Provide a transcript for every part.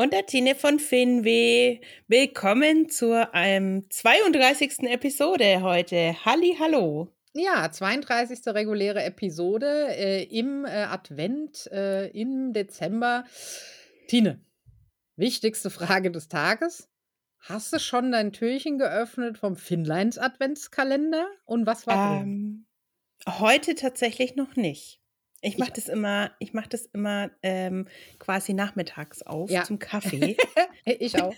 und der Tine von Finweh. Willkommen zur ähm, 32. Episode heute. Halli, hallo. Ja, 32. reguläre Episode äh, im äh, Advent äh, im Dezember. Tine, wichtigste Frage des Tages. Hast du schon dein Türchen geöffnet vom Finnleins Adventskalender? Und was war ähm, drin? Heute tatsächlich noch nicht. Ich mache das immer, ich mache das immer ähm, quasi nachmittags auf ja. zum Kaffee. ich auch.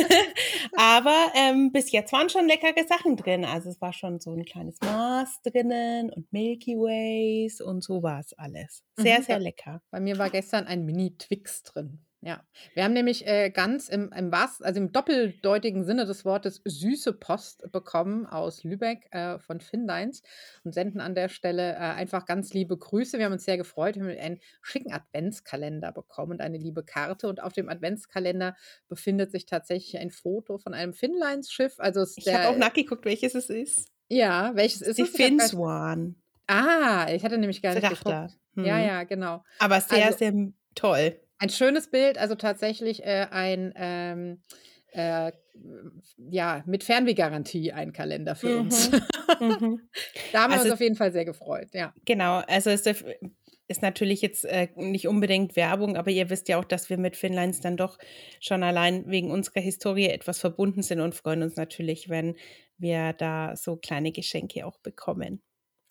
Aber ähm, bis jetzt waren schon leckere Sachen drin. Also es war schon so ein kleines Mars drinnen und Milky Ways und so war es alles. Sehr, mhm. sehr lecker. Bei mir war gestern ein Mini-Twix drin. Ja, wir haben nämlich äh, ganz im, im was, also im doppeldeutigen Sinne des Wortes süße Post bekommen aus Lübeck äh, von Finleins und senden an der Stelle äh, einfach ganz liebe Grüße. Wir haben uns sehr gefreut. Wir haben einen schicken Adventskalender bekommen und eine liebe Karte. Und auf dem Adventskalender befindet sich tatsächlich ein Foto von einem Finleins-Schiff. Also ich habe auch nachgeguckt, welches es ist. Ja, welches ist Die es? Die Finswan. Ah, ich hatte nämlich gar nicht geguckt. Hm. Ja, ja, genau. Aber sehr, also, sehr toll. Ein schönes Bild, also tatsächlich äh, ein ähm, äh, ja, mit Fernwehgarantie ein Kalender für mhm. uns. mhm. da haben also, wir uns auf jeden Fall sehr gefreut, ja. Genau, also es ist natürlich jetzt äh, nicht unbedingt Werbung, aber ihr wisst ja auch, dass wir mit Finnlands dann doch schon allein wegen unserer Historie etwas verbunden sind und freuen uns natürlich, wenn wir da so kleine Geschenke auch bekommen.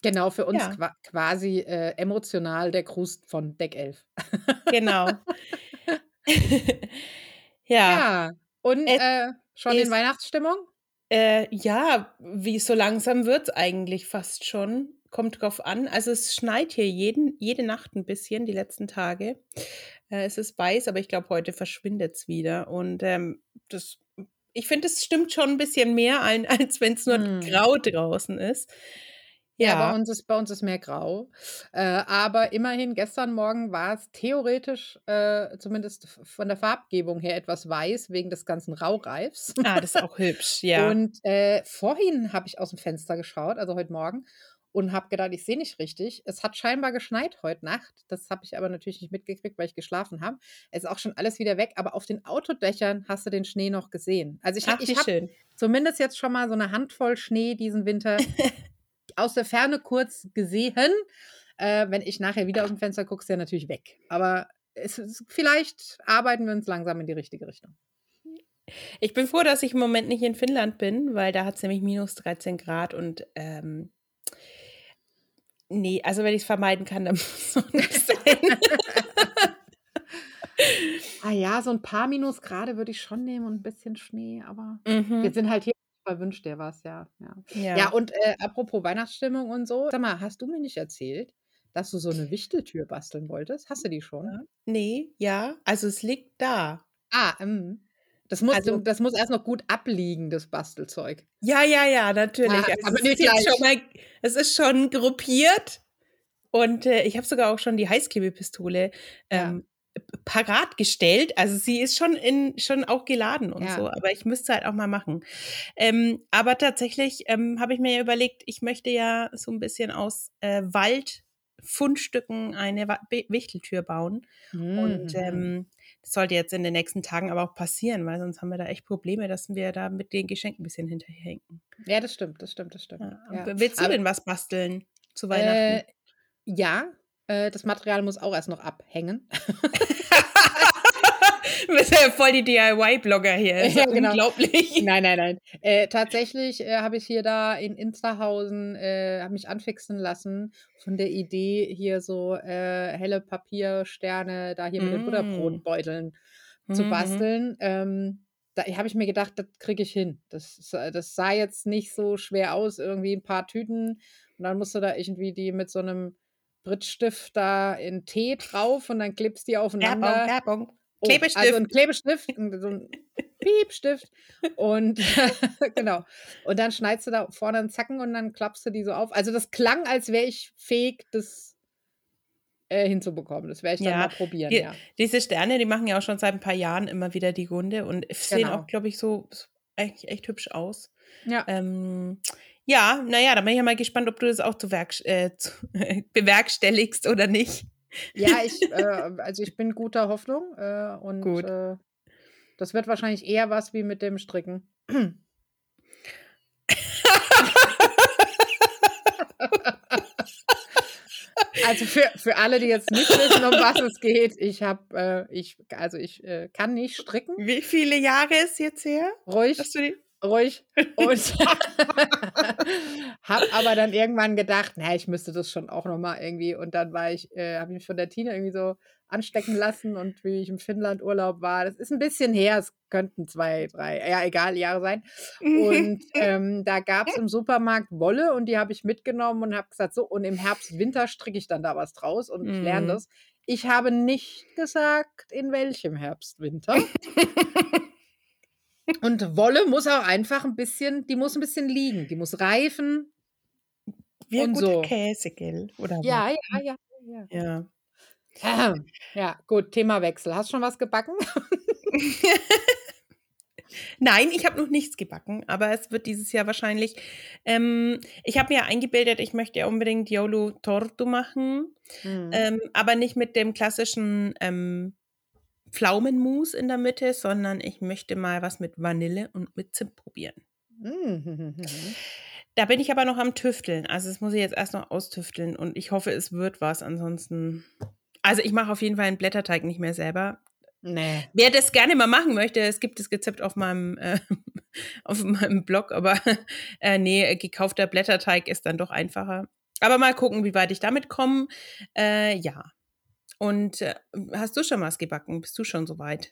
Genau, für uns ja. quasi äh, emotional der Gruß von Deck 11. Genau. ja. ja. Und äh, schon in Weihnachtsstimmung? Äh, ja, wie so langsam wird es eigentlich fast schon. Kommt drauf an. Also es schneit hier jeden, jede Nacht ein bisschen, die letzten Tage. Äh, es ist weiß, aber ich glaube, heute verschwindet es wieder. Und ähm, das ich finde, es stimmt schon ein bisschen mehr ein, als wenn es nur hm. grau draußen ist. Ja, ja, bei, uns ist, bei uns ist mehr grau. Äh, aber immerhin, gestern Morgen war es theoretisch, äh, zumindest von der Farbgebung her, etwas weiß, wegen des ganzen Raureifs. Ah, das ist auch hübsch, ja. Und äh, vorhin habe ich aus dem Fenster geschaut, also heute Morgen, und habe gedacht, ich sehe nicht richtig. Es hat scheinbar geschneit heute Nacht. Das habe ich aber natürlich nicht mitgekriegt, weil ich geschlafen habe. Es ist auch schon alles wieder weg, aber auf den Autodächern hast du den Schnee noch gesehen. Also ich habe hab zumindest jetzt schon mal so eine Handvoll Schnee diesen Winter aus der Ferne kurz gesehen. Äh, wenn ich nachher wieder aus dem Fenster gucke, ist er natürlich weg. Aber es, es, vielleicht arbeiten wir uns langsam in die richtige Richtung. Ich bin froh, dass ich im Moment nicht in Finnland bin, weil da hat es nämlich minus 13 Grad und ähm, nee, also wenn ich es vermeiden kann, dann muss es nicht sein. ah ja, so ein paar Minusgrade würde ich schon nehmen und ein bisschen Schnee, aber mhm. wir sind halt hier wünscht dir was, ja. Ja, ja. ja und äh, apropos Weihnachtsstimmung und so, sag mal, hast du mir nicht erzählt, dass du so eine Wichteltür basteln wolltest? Hast du die schon? Ja. Nee, ja. Also es liegt da. Ah, ähm. Das muss, also, das muss erst noch gut abliegen, das Bastelzeug. Ja, ja, ja, natürlich. Ah, also aber es, ist schon mal, es ist schon gruppiert und äh, ich habe sogar auch schon die Heißklebepistole ähm, parat gestellt. Also sie ist schon in schon auch geladen und ja. so, aber ich müsste halt auch mal machen. Ähm, aber tatsächlich ähm, habe ich mir ja überlegt, ich möchte ja so ein bisschen aus äh, Waldfundstücken eine Wichteltür bauen. Mhm. Und ähm, das sollte jetzt in den nächsten Tagen aber auch passieren, weil sonst haben wir da echt Probleme, dass wir da mit den Geschenken ein bisschen hinterherhinken. Ja, das stimmt, das stimmt, das stimmt. Ja. Ja. Willst du aber, denn was basteln zu Weihnachten? Äh, ja, äh, das Material muss auch erst noch abhängen. Du bist ja voll die DIY-Blogger hier. ja, genau. unglaublich. Nein, nein, nein. Äh, tatsächlich äh, habe ich hier da in Insterhausen, äh, habe mich anfixen lassen von der Idee, hier so äh, helle Papiersterne da hier mm. mit den. Butterbrotbeuteln mm. zu basteln. Ähm, da habe ich mir gedacht, das kriege ich hin. Das, das sah jetzt nicht so schwer aus, irgendwie ein paar Tüten und dann musst du da irgendwie die mit so einem Brittstift da in Tee drauf und dann klippst die aufeinander. Werbung, Werbung. Oh, Klebestift. Also ein Klebestift, so ein Piepstift. Und genau. Und dann schneidest du da vorne einen Zacken und dann klappst du die so auf. Also das klang, als wäre ich fähig, das äh, hinzubekommen. Das werde ich dann ja, mal probieren. Die, ja. Diese Sterne, die machen ja auch schon seit ein paar Jahren immer wieder die Runde und sehen genau. auch, glaube ich, so, so echt, echt hübsch aus. Ja. Ähm, ja, naja, da bin ich ja mal gespannt, ob du das auch zu äh, zu, bewerkstelligst oder nicht. Ja, ich, äh, also ich bin guter Hoffnung äh, und Gut. Äh, das wird wahrscheinlich eher was wie mit dem Stricken. Also für, für alle, die jetzt nicht wissen, um was es geht, ich habe, äh, ich, also ich kann nicht stricken. Wie viele Jahre ist jetzt her? Ruhig ruhig und habe aber dann irgendwann gedacht, na, ich müsste das schon auch noch mal irgendwie und dann war ich, äh, habe ich mich von der Tina irgendwie so anstecken lassen und wie ich im Finnland Urlaub war, das ist ein bisschen her, es könnten zwei, drei, ja egal, Jahre sein und ähm, da gab es im Supermarkt Wolle und die habe ich mitgenommen und habe gesagt, so und im Herbst, Winter stricke ich dann da was draus und ich lerne mhm. das. Ich habe nicht gesagt, in welchem Herbst, Winter. Und Wolle muss auch einfach ein bisschen, die muss ein bisschen liegen, die muss reifen. Wie und so. Käse, gell? Oder ja, ja, ja, ja, ja. Ja. ja, gut, Themawechsel. Hast du schon was gebacken? Nein, ich habe noch nichts gebacken, aber es wird dieses Jahr wahrscheinlich. Ähm, ich habe mir eingebildet, ich möchte ja unbedingt Yolo Torto machen, mhm. ähm, aber nicht mit dem klassischen ähm, Pflaumenmus in der Mitte, sondern ich möchte mal was mit Vanille und mit Zimt probieren. Mhm. Da bin ich aber noch am Tüfteln. Also das muss ich jetzt erst noch austüfteln und ich hoffe, es wird was. Ansonsten. Also ich mache auf jeden Fall einen Blätterteig nicht mehr selber. Nee. Wer das gerne mal machen möchte, es gibt das Rezept auf meinem, äh, auf meinem Blog, aber äh, nee, gekaufter Blätterteig ist dann doch einfacher. Aber mal gucken, wie weit ich damit komme. Äh, ja, und äh, hast du schon was gebacken? Bist du schon so weit?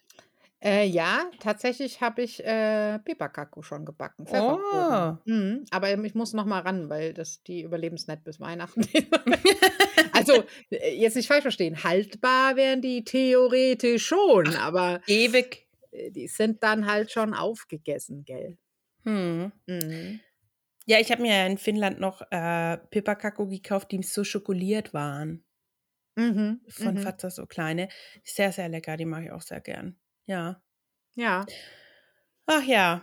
Äh, ja, tatsächlich habe ich äh, Peperkako schon gebacken. Oh. Mhm, aber ich muss noch mal ran, weil das die überlebensnett bis Weihnachten. also äh, jetzt nicht falsch verstehen, haltbar wären die theoretisch schon, Ach, aber ewig. Äh, die sind dann halt schon aufgegessen, gell? Hm. Mhm. Ja, ich habe mir in Finnland noch äh, Peperkako gekauft, die so schokoliert waren. Mhm, von mhm. Fatsa so kleine. Sehr, sehr lecker, die mag ich auch sehr gern. Ja. Ja. Ach ja.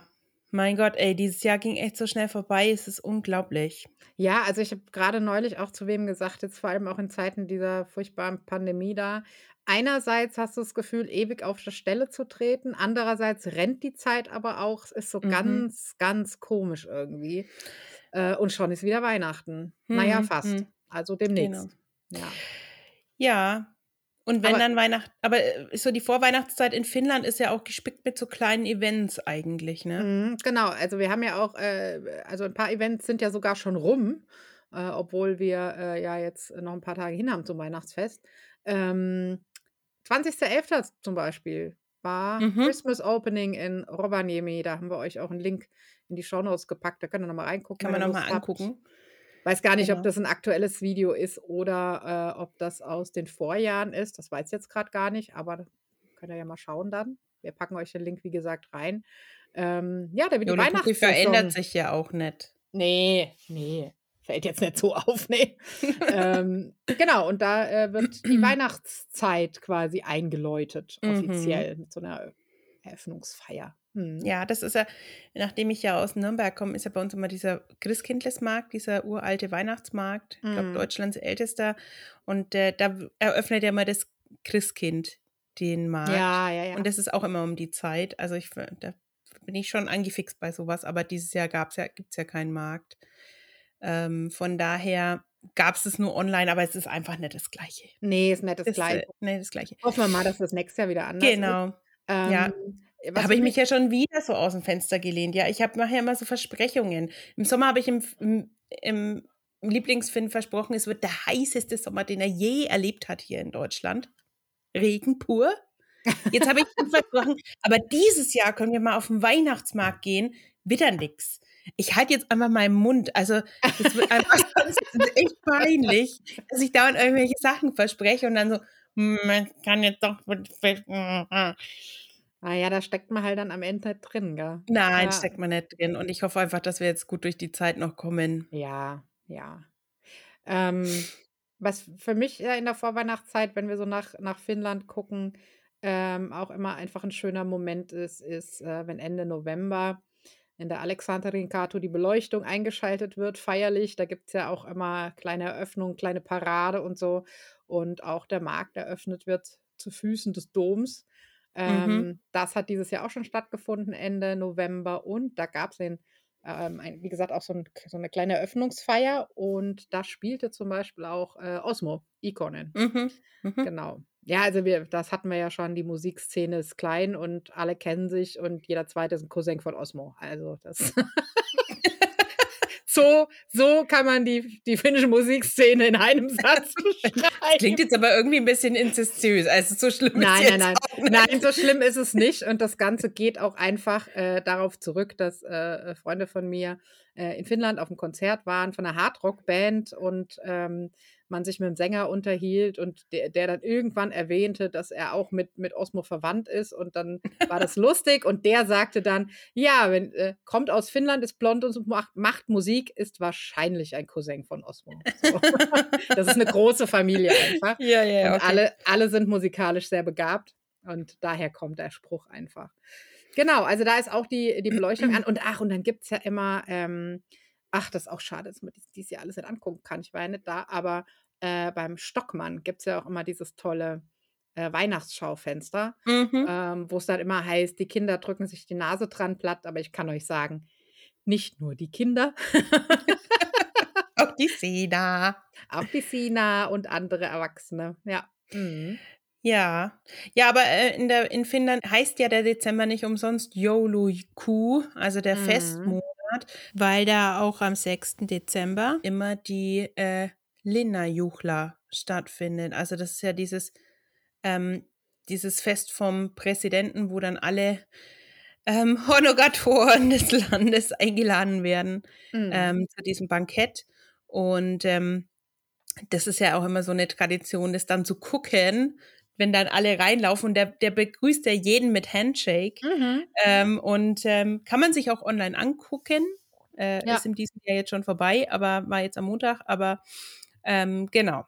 Mein Gott, ey, dieses Jahr ging echt so schnell vorbei, es ist unglaublich. Ja, also ich habe gerade neulich auch zu wem gesagt, jetzt vor allem auch in Zeiten dieser furchtbaren Pandemie da. Einerseits hast du das Gefühl, ewig auf der Stelle zu treten, andererseits rennt die Zeit aber auch, es ist so mhm. ganz, ganz komisch irgendwie. Äh, und schon ist wieder Weihnachten. Mhm. Naja, fast. Mhm. Also demnächst. Genau. Ja. Ja. Und wenn aber, dann Weihnachten, aber äh, so die Vorweihnachtszeit in Finnland ist ja auch gespickt mit so kleinen Events eigentlich, ne? Mhm, genau, also wir haben ja auch, äh, also ein paar Events sind ja sogar schon rum, äh, obwohl wir äh, ja jetzt noch ein paar Tage hin haben zum Weihnachtsfest. Ähm, 20.11. zum Beispiel war mhm. Christmas Opening in Rovaniemi. Da haben wir euch auch einen Link in die Shownotes gepackt. Da könnt ihr nochmal reingucken. Kann man nochmal angucken. Weiß gar nicht, genau. ob das ein aktuelles Video ist oder äh, ob das aus den Vorjahren ist. Das weiß ich jetzt gerade gar nicht, aber könnt ihr ja mal schauen dann. Wir packen euch den Link, wie gesagt, rein. Ähm, ja, der wird die Weihnachtssaison. verändert sich ja auch nicht. Nee, nee. Fällt jetzt nicht so auf, nee. ähm, genau, und da äh, wird die Weihnachtszeit quasi eingeläutet, mhm. offiziell, mhm. mit so einer Eröffnungsfeier. Mhm. Ja, das ist ja, nachdem ich ja aus Nürnberg komme, ist ja bei uns immer dieser Christkindlesmarkt, dieser uralte Weihnachtsmarkt, ich glaube, mhm. Deutschlands ältester. Und äh, da eröffnet ja immer das Christkind den Markt. Ja, ja, ja. Und das ist auch immer um die Zeit. Also ich da bin ich schon angefixt bei sowas, aber dieses Jahr gab's ja, gibt es ja keinen Markt. Ähm, von daher gab es es nur online, aber es ist einfach nicht das Gleiche. Nee, ist nicht das, das Gleiche. Äh, nee, das Gleiche. Hoffen wir mal, dass das nächstes Jahr wieder anders genau. ist. Genau. Ähm, ja. Da habe ich mich ja schon wieder so aus dem Fenster gelehnt. Ja, ich habe nachher immer so Versprechungen. Im Sommer habe ich im, im, im Lieblingsfilm versprochen, es wird der heißeste Sommer, den er je erlebt hat hier in Deutschland. Regen pur. Jetzt habe ich versprochen, aber dieses Jahr können wir mal auf den Weihnachtsmarkt gehen. Wieder nix. Ich halte jetzt einfach meinen Mund. Also, das wird einfach das ist echt peinlich, dass ich dauernd irgendwelche Sachen verspreche und dann so, man kann jetzt doch. Ah ja, da steckt man halt dann am Ende nicht drin, gell? Nein, Ja. steckt man nicht drin. Und ich hoffe einfach, dass wir jetzt gut durch die Zeit noch kommen. Ja, ja. Ähm, was für mich ja in der Vorweihnachtszeit, wenn wir so nach, nach Finnland gucken, ähm, auch immer einfach ein schöner Moment ist, ist, äh, wenn Ende November in der Alexandrinkatu die Beleuchtung eingeschaltet wird, feierlich. Da gibt es ja auch immer kleine Eröffnungen, kleine Parade und so. Und auch der Markt eröffnet wird zu Füßen des Doms. Mhm. Ähm, Das hat dieses Jahr auch schon stattgefunden, Ende November. Und da gab es den ähm, ein, wie gesagt, auch so, ein, so eine kleine Eröffnungsfeier und da spielte zum Beispiel auch äh, Osmo, Ikonen. Mhm. Mhm. Genau. Ja, also wir, das hatten wir ja schon, die Musikszene ist klein und alle kennen sich und jeder zweite ist ein Cousin von Osmo. Also das. so, so kann man die, die finnische Musikszene in einem Satz beschreiben. Klingt jetzt aber irgendwie ein bisschen inzestiös. Also so schlimm ist Nein, jetzt nein, nein. auch nicht. Nein, so schlimm ist es nicht. Und das Ganze geht auch einfach äh, darauf zurück, dass äh, Freunde von mir äh, in Finnland auf einem Konzert waren von einer Hardrock-Band und ähm, man sich mit dem Sänger unterhielt und der, der dann irgendwann erwähnte, dass er auch mit, mit Osmo verwandt ist. Und dann war das lustig. Und der sagte dann, ja, wenn, äh, kommt aus Finnland, ist blond und macht, macht Musik, ist wahrscheinlich ein Cousin von Osmo. So. das ist eine große Familie einfach. Ja, ja, Und okay. alle, alle sind musikalisch sehr begabt und daher kommt der Spruch einfach. Genau, also da ist auch die, die Beleuchtung an. Und ach, und dann gibt es ja immer, ähm, ach, das ist auch schade, dass man dies, dies Jahr alles nicht angucken kann. Ich war ja nicht da, aber äh, beim Stockmann gibt es ja auch immer dieses tolle äh, Weihnachtsschaufenster, Mhm. ähm, wo es dann immer heißt, die Kinder drücken sich die Nase dran platt, aber ich kann euch sagen, nicht nur die Kinder, Auch die Seda. auch die Sina und andere Erwachsene. Ja. Mhm. Ja, ja, aber äh, in, der, in Finnland heißt ja der Dezember nicht umsonst Jouluku, also der Mhm. Festmonat, weil da auch am 6. Dezember immer die äh, Linnajuhla stattfindet. Also das ist ja dieses, ähm, dieses Fest vom Präsidenten, wo dann alle ähm, Honoratoren des Landes eingeladen werden Mhm. ähm, zu diesem Bankett. Und ähm, das ist ja auch immer so eine Tradition, das dann zu gucken, wenn dann alle reinlaufen und der, der begrüßt ja jeden mit Handshake. Mhm. Ähm, und ähm, kann man sich auch online angucken. Äh, Ja. Ist in diesem Jahr jetzt schon vorbei, aber war jetzt am Montag. Aber ähm, genau.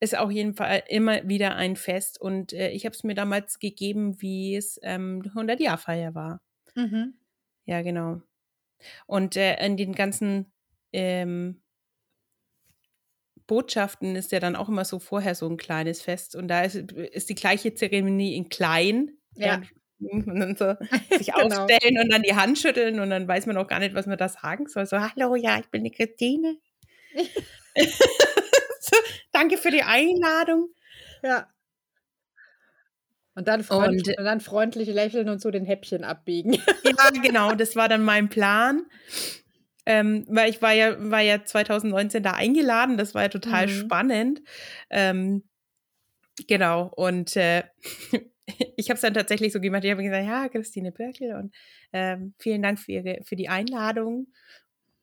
Ist auf jeden Fall immer wieder ein Fest. Und äh, ich habe es mir damals gegeben, wie es ähm, 100-Jahr-Feier war. Mhm. Ja, genau. Und äh, in den ganzen ähm, Botschaften ist ja dann auch immer so vorher so ein kleines Fest. Und da ist, ist die gleiche Zeremonie in klein. Ja. Und dann so sich Genau. aufstellen und dann die Hand schütteln und dann weiß man auch gar nicht, was man da sagen soll. So, hallo, ja, ich bin die Christine. so, danke für die Einladung. Ja. Und dann, freund, Und- und dann freundlich lächeln und so den Häppchen abbiegen. Ja, genau, das war dann mein Plan. Ähm, weil ich war ja, war ja 2019 da eingeladen, das war ja total Mhm. spannend. Ähm, genau, und äh, ich habe es dann tatsächlich so gemacht, ich habe gesagt, ja, Christine Birkel und ähm, vielen Dank für, ihre, für die Einladung.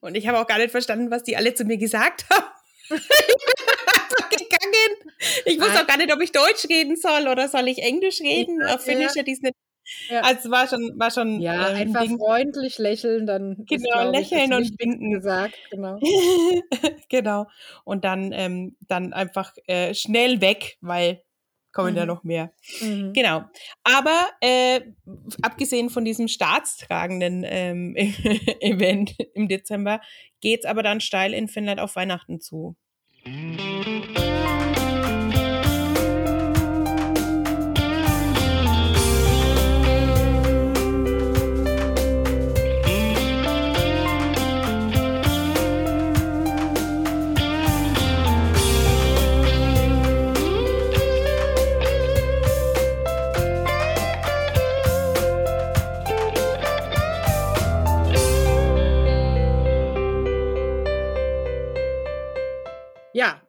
Und ich habe auch gar nicht verstanden, was die alle zu mir gesagt haben. Ich wusste auch gar nicht, ob ich Deutsch reden soll oder soll ich Englisch reden. Ja, Auf Finnisch ja. hätte ich es nicht. Ja. Also war schon, war schon Ja, äh, ein einfach Ding. freundlich lächeln, dann ist, Genau, ich, das lächeln und Wichtigste winken. gesagt. Genau. genau. Und dann, ähm, dann einfach äh, schnell weg, weil kommen ja Mhm. noch mehr. Mhm. Genau. Aber äh, abgesehen von diesem staatstragenden ähm, Event im Dezember, geht es aber dann steil in Finnland auf Weihnachten zu. Ja,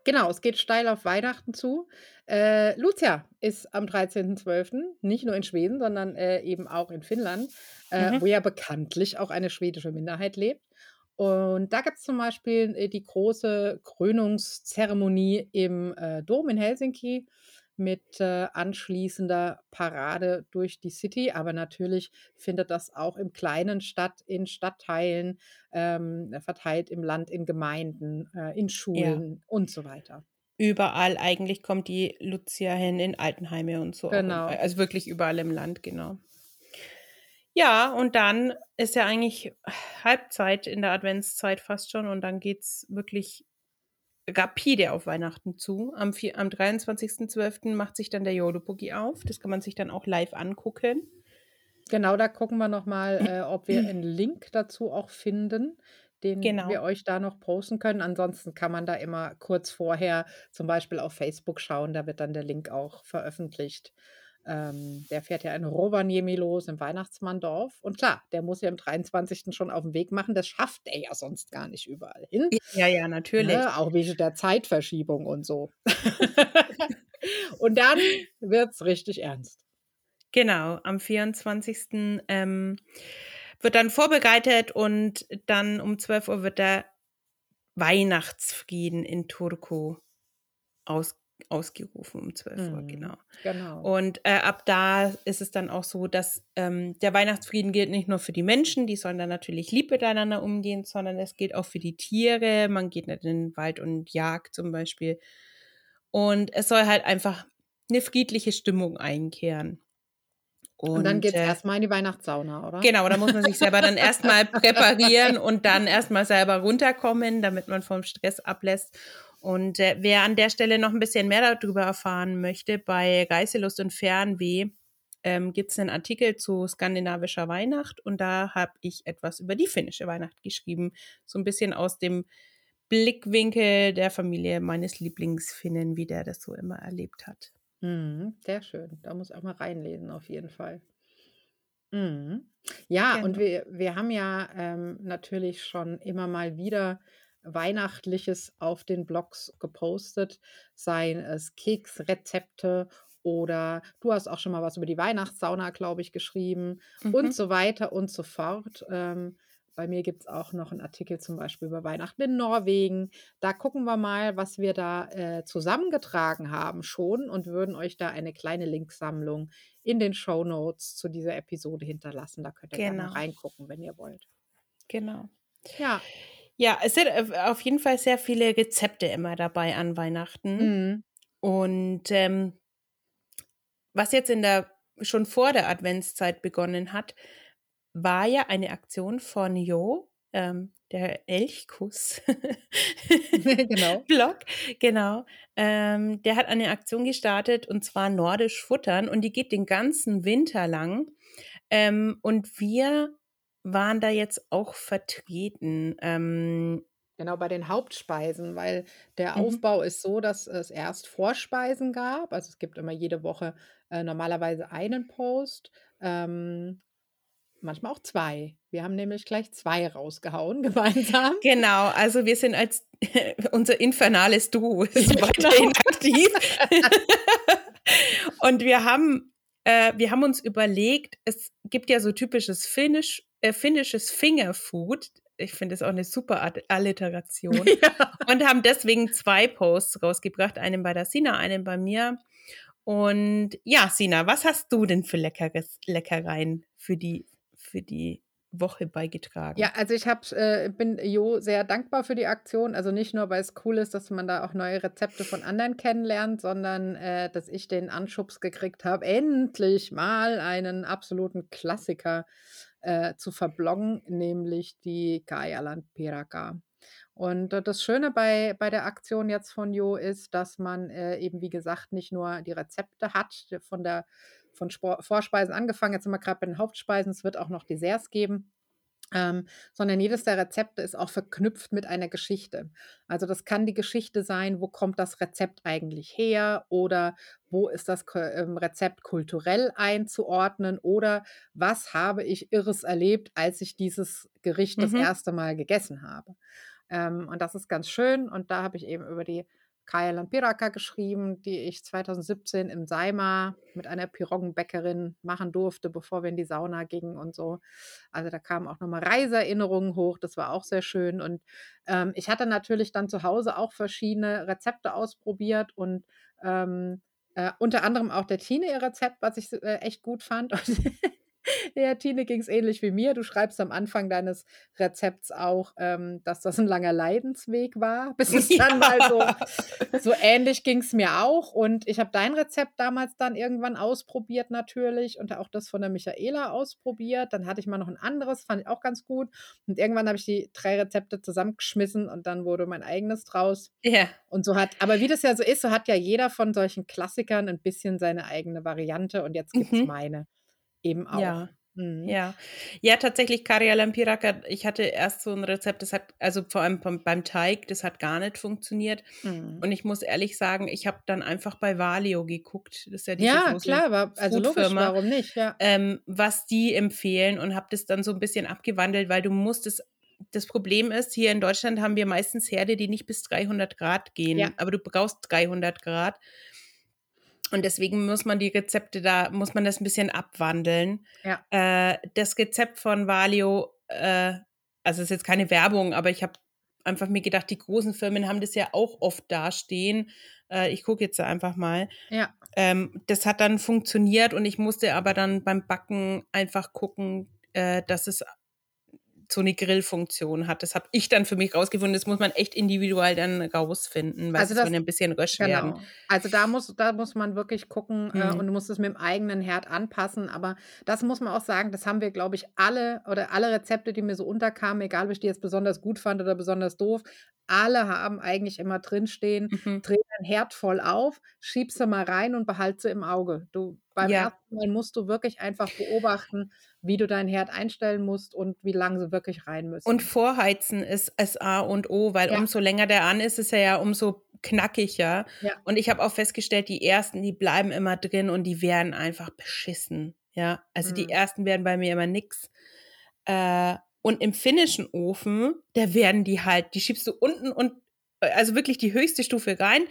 genau, es geht steil auf Weihnachten zu. Äh, Lucia ist am 13.12. nicht nur in Schweden, sondern äh, eben auch in Finnland, äh, Mhm. wo ja bekanntlich auch eine schwedische Minderheit lebt. Und da gibt es zum Beispiel äh, die große Krönungszeremonie im äh, Dom in Helsinki. Mit äh, anschließender Parade durch die City. Aber natürlich findet das auch im Kleinen statt, in Stadtteilen, ähm, verteilt im Land, in Gemeinden, äh, in Schulen ja. und so weiter. Überall eigentlich kommt die Lucia hin, in Altenheime und so. Genau. Also wirklich überall im Land, genau. Ja, und dann ist ja eigentlich Halbzeit in der Adventszeit fast schon und dann geht es wirklich rapide auf Weihnachten zu. Am, am 23.12. macht sich dann der Yolo-Boogie auf. Das kann man sich dann auch live angucken. Genau, da gucken wir nochmal, äh, ob wir einen Link dazu auch finden, den genau. wir euch da noch posten können. Ansonsten kann man da immer kurz vorher zum Beispiel auf Facebook schauen, da wird dann der Link auch veröffentlicht. Ähm, der fährt ja in Rovaniemi los, im Weihnachtsmanndorf. Und klar, der muss ja am 23. schon auf den Weg machen. Das schafft er ja sonst gar nicht überall hin. Ja, ja, natürlich. Ne? Auch wegen der Zeitverschiebung und so. und dann wird es richtig ernst. Genau, am 24. Ähm, wird dann vorbereitet und dann um 12 Uhr wird der Weihnachtsfrieden in Turku ausgeführt ausgerufen um 12 Uhr, mhm, genau. genau. Und äh, ab da ist es dann auch so, dass ähm, der Weihnachtsfrieden gilt nicht nur für die Menschen, die sollen dann natürlich lieb miteinander umgehen, sondern es gilt auch für die Tiere. Man geht nicht in den Wald und jagt zum Beispiel. Und es soll halt einfach eine friedliche Stimmung einkehren. Und, und dann geht es äh, erstmal in die Weihnachtssauna, oder? Genau, da muss man sich selber dann erstmal präparieren und dann erstmal selber runterkommen, damit man vom Stress ablässt. Und äh, wer an der Stelle noch ein bisschen mehr darüber erfahren möchte, bei Geiselust und Fernweh ähm, gibt es einen Artikel zu skandinavischer Weihnacht und da habe ich etwas über die finnische Weihnacht geschrieben. So ein bisschen aus dem Blickwinkel der Familie meines Lieblingsfinnen, wie der das so immer erlebt hat. Mhm, sehr schön. Da muss ich auch mal reinlesen, auf jeden Fall. Mhm. Ja, genau. und wir, wir haben ja ähm, natürlich schon immer mal wieder Weihnachtliches auf den Blogs gepostet, seien es Keksrezepte oder du hast auch schon mal was über die Weihnachtssauna, glaube ich, geschrieben mhm. und so weiter und so fort. Ähm, bei mir gibt es auch noch einen Artikel zum Beispiel über Weihnachten in Norwegen. Da gucken wir mal, was wir da äh, zusammengetragen haben schon und würden euch da eine kleine Linksammlung in den Show Notes zu dieser Episode hinterlassen. Da könnt ihr genau. gerne reingucken, wenn ihr wollt. Genau. Ja. Ja, es sind auf jeden Fall sehr viele Rezepte immer dabei an Weihnachten. Mhm. Und ähm, was jetzt in der schon vor der Adventszeit begonnen hat, war ja eine Aktion von Jo, ähm, der Elchkuss genau. Blog, genau. Ähm, der hat eine Aktion gestartet und zwar Nordisch Futtern und die geht den ganzen Winter lang. Ähm, und wir waren da jetzt auch vertreten? Ähm, Genau, bei den Hauptspeisen, weil der mhm. Aufbau ist so, dass es erst Vorspeisen gab. Also es gibt immer jede Woche äh, normalerweise einen Post, ähm, manchmal auch zwei. Wir haben nämlich gleich zwei rausgehauen gemeinsam. Genau, also wir sind als unser infernales Duo ist weiterhin genau. aktiv. Und wir haben, äh, wir haben uns überlegt, es gibt ja so typisches Finnisch äh, finnisches Fingerfood. Ich finde es auch eine super Alliteration. Ja. Und haben deswegen zwei Posts rausgebracht, einen bei der Sina, einen bei mir. Und ja, Sina, was hast du denn für leckeres Leckereien für die, für die Woche beigetragen. Ja, also ich hab, äh, bin Jo sehr dankbar für die Aktion. Also nicht nur, weil es cool ist, dass man da auch neue Rezepte von anderen kennenlernt, sondern äh, dass ich den Anschubs gekriegt habe, endlich mal einen absoluten Klassiker äh, zu verbloggen, nämlich die Kajaland Piraka. Und äh, das Schöne bei, bei der Aktion jetzt von Jo ist, dass man äh, eben, wie gesagt, nicht nur die Rezepte hat, von der von Spor Vorspeisen angefangen, jetzt sind wir gerade bei den Hauptspeisen, es wird auch noch Desserts geben. Ähm, sondern jedes der Rezepte ist auch verknüpft mit einer Geschichte. Also das kann die Geschichte sein, wo kommt das Rezept eigentlich her oder wo ist das ähm, Rezept kulturell einzuordnen oder was habe ich Irres erlebt, als ich dieses Gericht mhm. das erste Mal gegessen habe. Ähm, und das ist ganz schön und da habe ich eben über die Kaya Lampiraka geschrieben, die ich 2017 im Seima mit einer Piroggenbäckerin machen durfte, bevor wir in die Sauna gingen und so. Also da kamen auch nochmal Reiseerinnerungen hoch, das war auch sehr schön. Und ähm, ich hatte natürlich dann zu Hause auch verschiedene Rezepte ausprobiert und ähm, Äh, unter anderem auch der Tine ihr Rezept, was ich äh, echt gut fand. Ja, Tine ging es ähnlich wie mir. Du schreibst am Anfang deines Rezepts auch, ähm, dass das ein langer Leidensweg war, bis es dann mal so, so ähnlich ging es mir auch. Und ich habe dein Rezept damals dann irgendwann ausprobiert natürlich und auch das von der Michaela ausprobiert. Dann hatte ich mal noch ein anderes, fand ich auch ganz gut. Und irgendwann habe ich die drei Rezepte zusammengeschmissen und dann wurde mein eigenes draus. Ja. Und so hat, aber wie das ja so ist, so hat ja jeder von solchen Klassikern ein bisschen seine eigene Variante und jetzt gibt es mhm. meine eben auch. Ja. Mhm. Ja. Ja, tatsächlich Karia Lampiraka, ich hatte erst so ein Rezept, das hat, also vor allem beim, beim Teig, das hat gar nicht funktioniert. Mhm. Und ich muss ehrlich sagen, ich habe dann einfach bei Valio geguckt. Das ist ja diese Ja, klar, aber also logisch, warum nicht, ja. Ähm, was die empfehlen und habe das dann so ein bisschen abgewandelt, weil du musst es das Problem ist, hier in Deutschland haben wir meistens Herde, die nicht bis 300 Grad gehen, ja. aber du brauchst 300 Grad. Und deswegen muss man die Rezepte da, muss man das ein bisschen abwandeln. Ja. Äh, das Rezept von Valio, äh, also ist jetzt keine Werbung, aber ich habe einfach mir gedacht, die großen Firmen haben das ja auch oft dastehen. Äh, ich gucke jetzt einfach mal. Ja. Ähm, das hat dann funktioniert und ich musste aber dann beim Backen einfach gucken, äh, dass es so eine Grillfunktion hat. Das habe ich dann für mich rausgefunden. Das muss man echt individuell dann rausfinden, weil also das, es ein bisschen rösch genau. werden. Also da muss, da muss man wirklich gucken äh, mhm. äh, und du musst es mit dem eigenen Herd anpassen. Aber das muss man auch sagen, das haben wir, glaube ich, alle oder alle Rezepte, die mir so unterkamen, egal ob ich die jetzt besonders gut fand oder besonders doof, alle haben eigentlich immer drinstehen, mhm. dreh dein Herd voll auf, schieb sie mal rein und behalte sie im Auge. Du, beim ja. ersten Mal musst du wirklich einfach beobachten, wie du deinen Herd einstellen musst und wie lange sie wirklich rein müssen. Und vorheizen ist S, A und O, weil ja. umso länger der an ist, ist er ja umso knackiger. Ja. Und ich habe auch festgestellt, die ersten, die bleiben immer drin und die werden einfach beschissen. Ja, also mhm. die ersten werden bei mir immer nix. Äh, und im finnischen Ofen, da werden die halt, die schiebst du unten und äh, also wirklich die höchste Stufe rein,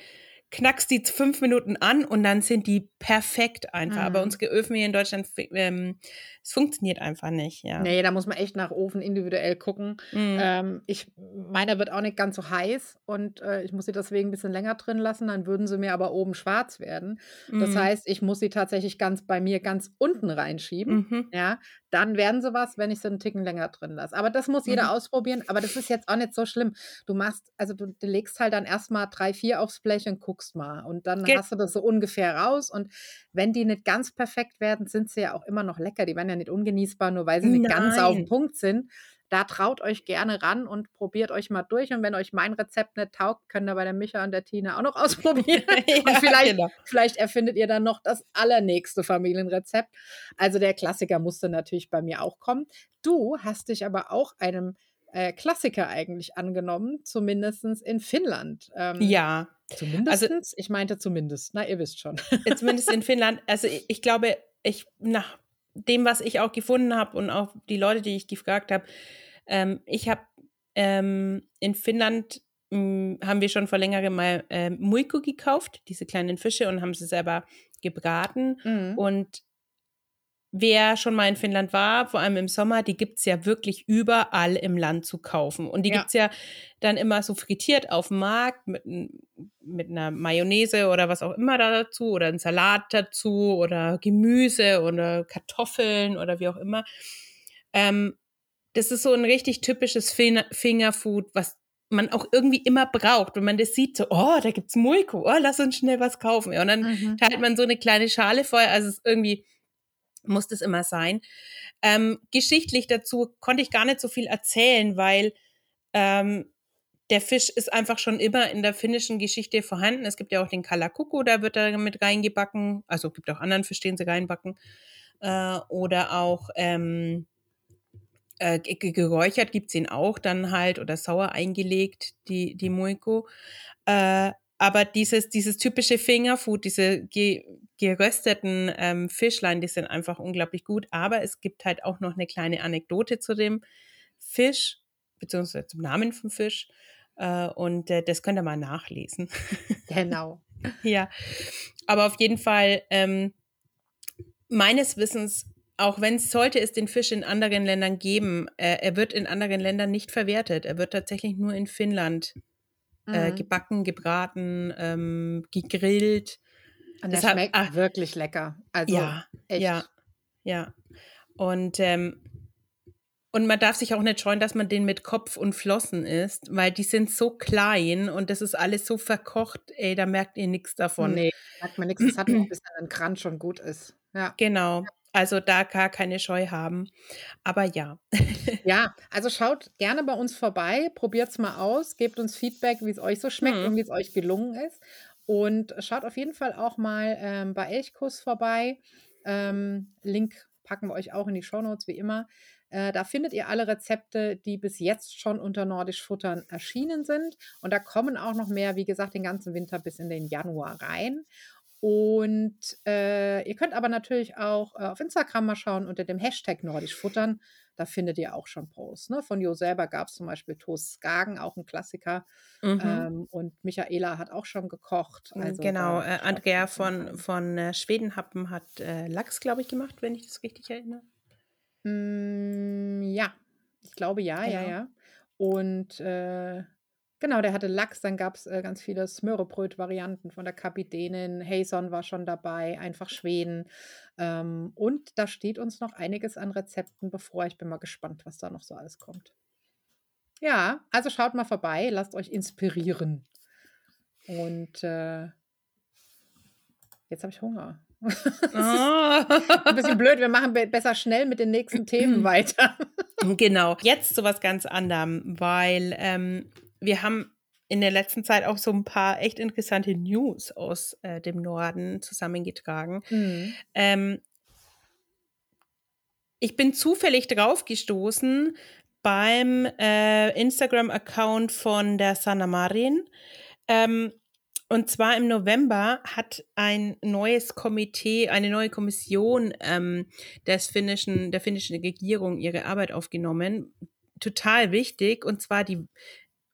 knackst die fünf Minuten an und dann sind die perfekt einfach. Mhm. Aber unsere Öfen hier in Deutschland, ähm, es funktioniert einfach nicht, ja. Nee, da muss man echt nach Ofen individuell gucken. Mhm. Ähm, ich, meiner wird auch nicht ganz so heiß und äh, ich muss sie deswegen ein bisschen länger drin lassen, dann würden sie mir aber oben schwarz werden. Mhm. Das heißt, ich muss sie tatsächlich ganz bei mir ganz unten reinschieben, mhm. ja. Dann werden sie was, wenn ich sie einen Ticken länger drin lasse. Aber das muss jeder mhm. ausprobieren, aber das ist jetzt auch nicht so schlimm. Du machst, also du, du legst halt dann erstmal drei, vier aufs Blech und guckst guckst mal und dann Ge hast du das so ungefähr raus. Und wenn die nicht ganz perfekt werden, sind sie ja auch immer noch lecker. Die werden ja nicht ungenießbar, nur weil sie nicht Nein. ganz auf den Punkt sind. Da traut euch gerne ran und probiert euch mal durch. Und wenn euch mein Rezept nicht taugt, könnt ihr bei der Micha und der Tina auch noch ausprobieren. ja, und vielleicht, genau. vielleicht erfindet ihr dann noch das allernächste Familienrezept. Also der Klassiker musste natürlich bei mir auch kommen. Du hast dich aber auch einem äh, Klassiker eigentlich angenommen, zumindest in Finnland. Ähm, ja. Zumindest? Also, ich meinte zumindest. Na, ihr wisst schon. Äh, zumindest in Finnland. Also ich, ich glaube, ich nach dem, was ich auch gefunden habe und auch die Leute, die ich gefragt habe, ähm, ich habe ähm, in Finnland mh, hm, haben wir schon vor längerem mal äh, Muiko gekauft, diese kleinen Fische, und haben sie selber gebraten. Mhm. Und wer schon mal in Finnland war, vor allem im Sommer, die gibt es ja wirklich überall im Land zu kaufen. Und die ja. gibt es ja dann immer so frittiert auf dem Markt mit, mit einer Mayonnaise oder was auch immer da dazu oder ein Salat dazu oder Gemüse oder Kartoffeln oder wie auch immer. Ähm, das ist so ein richtig typisches Fingerfood, was man auch irgendwie immer braucht. Wenn man das sieht, so, oh, da gibt's Mulko, oh, lass uns schnell was kaufen. und dann mhm. teilt man so eine kleine Schale voll. Also es ist irgendwie muss das immer sein. Ähm, geschichtlich dazu konnte ich gar nicht so viel erzählen, weil ähm, der Fisch ist einfach schon immer in der finnischen Geschichte vorhanden. Es gibt ja auch den Kalakuku, da wird er mit reingebacken. Also gibt auch anderen Fisch, den sie reinbacken. Äh, oder auch ähm, äh, geräuchert gibt es ihn auch dann halt oder sauer eingelegt, die, die Muiko. Äh, aber dieses, dieses typische Fingerfood, diese ge gerösteten ähm, Fischlein, die sind einfach unglaublich gut. Aber es gibt halt auch noch eine kleine Anekdote zu dem Fisch, beziehungsweise zum Namen vom Fisch. Äh, und äh, das könnt ihr mal nachlesen. Genau. ja. Aber auf jeden Fall, ähm, meines Wissens, auch wenn es sollte es den Fisch in anderen Ländern geben, äh, er wird in anderen Ländern nicht verwertet. Er wird tatsächlich nur in Finnland äh, mhm. gebacken, gebraten, ähm, gegrillt Und der Deshalb, schmeckt ach, wirklich lecker. Also ja, echt. Ja, ja. Und, ähm, und man darf sich auch nicht scheuen, dass man den mit Kopf und Flossen isst, weil die sind so klein und das ist alles so verkocht, ey, da merkt ihr nichts davon. Nee, merkt man nichts. Das hat noch, bis dann ein Crunch schon gut ist. Ja. Genau. Also da gar keine Scheu haben. Aber ja. ja, also schaut gerne bei uns vorbei, probiert es mal aus, gebt uns Feedback, wie es euch so schmeckt hm. und wie es euch gelungen ist. Und schaut auf jeden Fall auch mal ähm, bei Elchkuss vorbei. Ähm, Link packen wir euch auch in die Shownotes, wie immer. Äh, da findet ihr alle Rezepte, die bis jetzt schon unter Nordisch Futtern erschienen sind. Und da kommen auch noch mehr, wie gesagt, den ganzen Winter bis in den Januar rein. Und äh, ihr könnt aber natürlich auch äh, auf Instagram mal schauen unter dem Hashtag Nordisch Futtern. Da findet ihr auch schon Posts. Ne? Von Jo selber gab es zum Beispiel Toast Skagen, auch ein Klassiker. Mhm. Ähm, und Michaela hat auch schon gekocht. Mm, also genau, äh, Andrea von, von äh, Schwedenhappen hat äh, Lachs, glaube ich, gemacht, wenn ich das richtig erinnere. Mm, ja, ich glaube ja, genau. ja, ja. Und äh, Genau, der hatte Lachs, dann gab es äh, ganz viele Smörebröt-Varianten von der Kapitänin. Hayson war schon dabei, einfach Schweden. Ähm, und da steht uns noch einiges an Rezepten bevor. Ich bin mal gespannt, was da noch so alles kommt. Ja, also schaut mal vorbei, lasst euch inspirieren. Und äh, jetzt habe ich Hunger. Oh. ein bisschen blöd, wir machen besser schnell mit den nächsten Themen weiter. genau, jetzt zu was ganz anderem, weil ähm, wir haben in der letzten Zeit auch so ein paar echt interessante News aus äh, dem Norden zusammengetragen. Mhm. Ähm, ich bin zufällig drauf gestoßen beim äh, Instagram-Account von der Sana Marin. Ähm, und zwar im November hat ein neues Komitee, eine neue Kommission ähm, des finnischen, der finnischen Regierung ihre Arbeit aufgenommen. Total wichtig. Und zwar die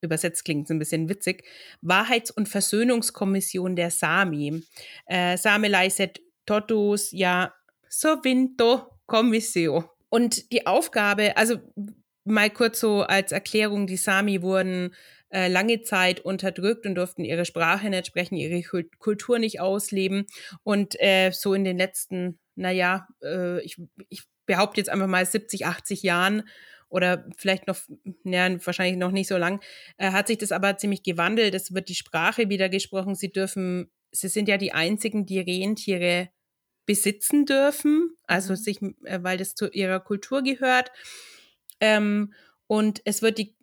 übersetzt klingt es ein bisschen witzig, Wahrheits- und Versöhnungskommission der Sami. Äh, Samelaiset totus ja sovinto komissio. Und die Aufgabe, also mal kurz so als Erklärung, die Sami wurden äh, lange Zeit unterdrückt und durften ihre Sprache nicht sprechen, ihre Kultur nicht ausleben. Und äh, so in den letzten, naja, äh, ich, ich behaupte jetzt einfach mal 70, 80 Jahren oder vielleicht noch, ja, wahrscheinlich noch nicht so lang, äh, hat sich das aber ziemlich gewandelt. Es wird die Sprache wieder gesprochen. Sie dürfen, sie sind ja die einzigen, die Rentiere besitzen dürfen, also mhm. sich, äh, weil das zu ihrer Kultur gehört. Ähm, und es wird die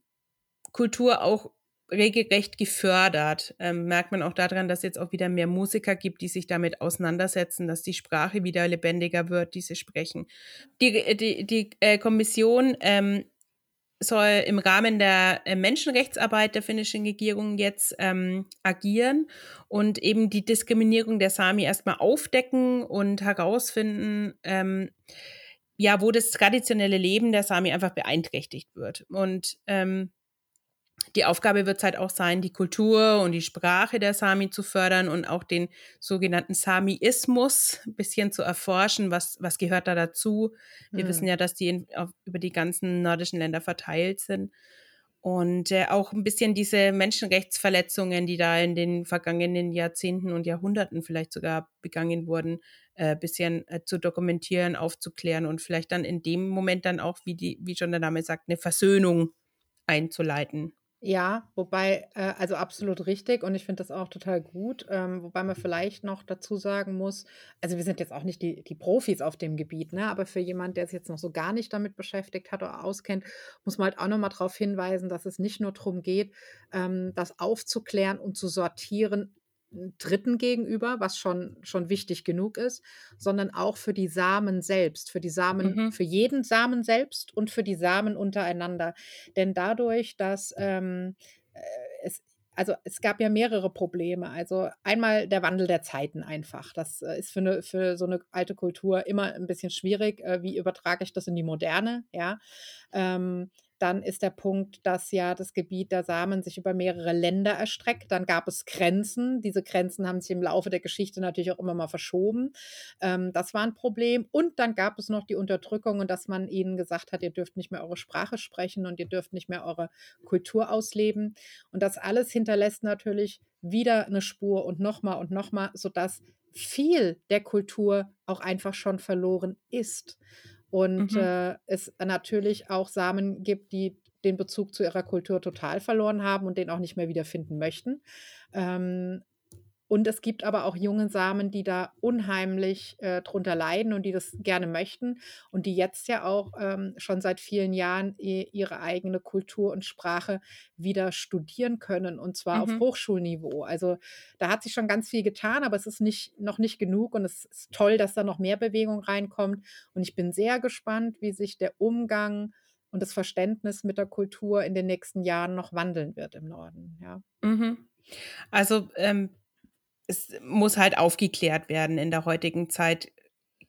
Kultur auch regelrecht gefördert. Ähm, merkt man auch daran, dass jetzt auch wieder mehr Musiker gibt, die sich damit auseinandersetzen, dass die Sprache wieder lebendiger wird, die sie sprechen. Die, die, die äh, Kommission ähm, soll im Rahmen der äh, Menschenrechtsarbeit der finnischen Regierung jetzt ähm, agieren und eben die Diskriminierung der Sami erstmal aufdecken und herausfinden, ähm, ja, wo das traditionelle Leben der Sami einfach beeinträchtigt wird. Und ähm, die Aufgabe wird es halt auch sein, die Kultur und die Sprache der Sami zu fördern und auch den sogenannten Samiismus ein bisschen zu erforschen. Was, was gehört da dazu? Wir hm. wissen ja, dass die in, auf, über die ganzen nordischen Länder verteilt sind. Und äh, auch ein bisschen diese Menschenrechtsverletzungen, die da in den vergangenen Jahrzehnten und Jahrhunderten vielleicht sogar begangen wurden, ein äh, bisschen äh, zu dokumentieren, aufzuklären und vielleicht dann in dem Moment dann auch, wie, die, wie schon der Name sagt, eine Versöhnung einzuleiten. Ja, wobei, äh, also absolut richtig und ich finde das auch total gut. Ähm, wobei man vielleicht noch dazu sagen muss, also wir sind jetzt auch nicht die, die Profis auf dem Gebiet, ne? aber für jemanden, der sich jetzt noch so gar nicht damit beschäftigt hat oder auskennt, muss man halt auch nochmal darauf hinweisen, dass es nicht nur darum geht, ähm, das aufzuklären und zu sortieren, Dritten gegenüber, was schon, schon wichtig genug ist, sondern auch für die Samen selbst, für die Samen, mhm. für jeden Samen selbst und für die Samen untereinander. Denn dadurch, dass ähm, äh, es also es gab ja mehrere Probleme. Also einmal der Wandel der Zeiten einfach. Das äh, ist für, eine, für so eine alte Kultur immer ein bisschen schwierig. Äh, wie übertrage ich das in die moderne? Ja. Ähm, dann ist der Punkt, dass ja das Gebiet der Samen sich über mehrere Länder erstreckt. Dann gab es Grenzen. Diese Grenzen haben sich im Laufe der Geschichte natürlich auch immer mal verschoben. Ähm, das war ein Problem. Und dann gab es noch die Unterdrückung und dass man ihnen gesagt hat, ihr dürft nicht mehr eure Sprache sprechen und ihr dürft nicht mehr eure Kultur ausleben. Und das alles hinterlässt natürlich wieder eine Spur und nochmal und nochmal, sodass viel der Kultur auch einfach schon verloren ist. Und mhm. äh, es natürlich auch Samen gibt, die den Bezug zu ihrer Kultur total verloren haben und den auch nicht mehr wiederfinden möchten. Ähm, und es gibt aber auch junge Samen, die da unheimlich äh, drunter leiden und die das gerne möchten und die jetzt ja auch ähm, schon seit vielen Jahren ihre eigene Kultur und Sprache wieder studieren können und zwar mhm. auf Hochschulniveau. Also da hat sich schon ganz viel getan, aber es ist nicht, noch nicht genug und es ist toll, dass da noch mehr Bewegung reinkommt. Und ich bin sehr gespannt, wie sich der Umgang und das Verständnis mit der Kultur in den nächsten Jahren noch wandeln wird im Norden. Ja. Mhm. Also ähm es muss halt aufgeklärt werden. In der heutigen Zeit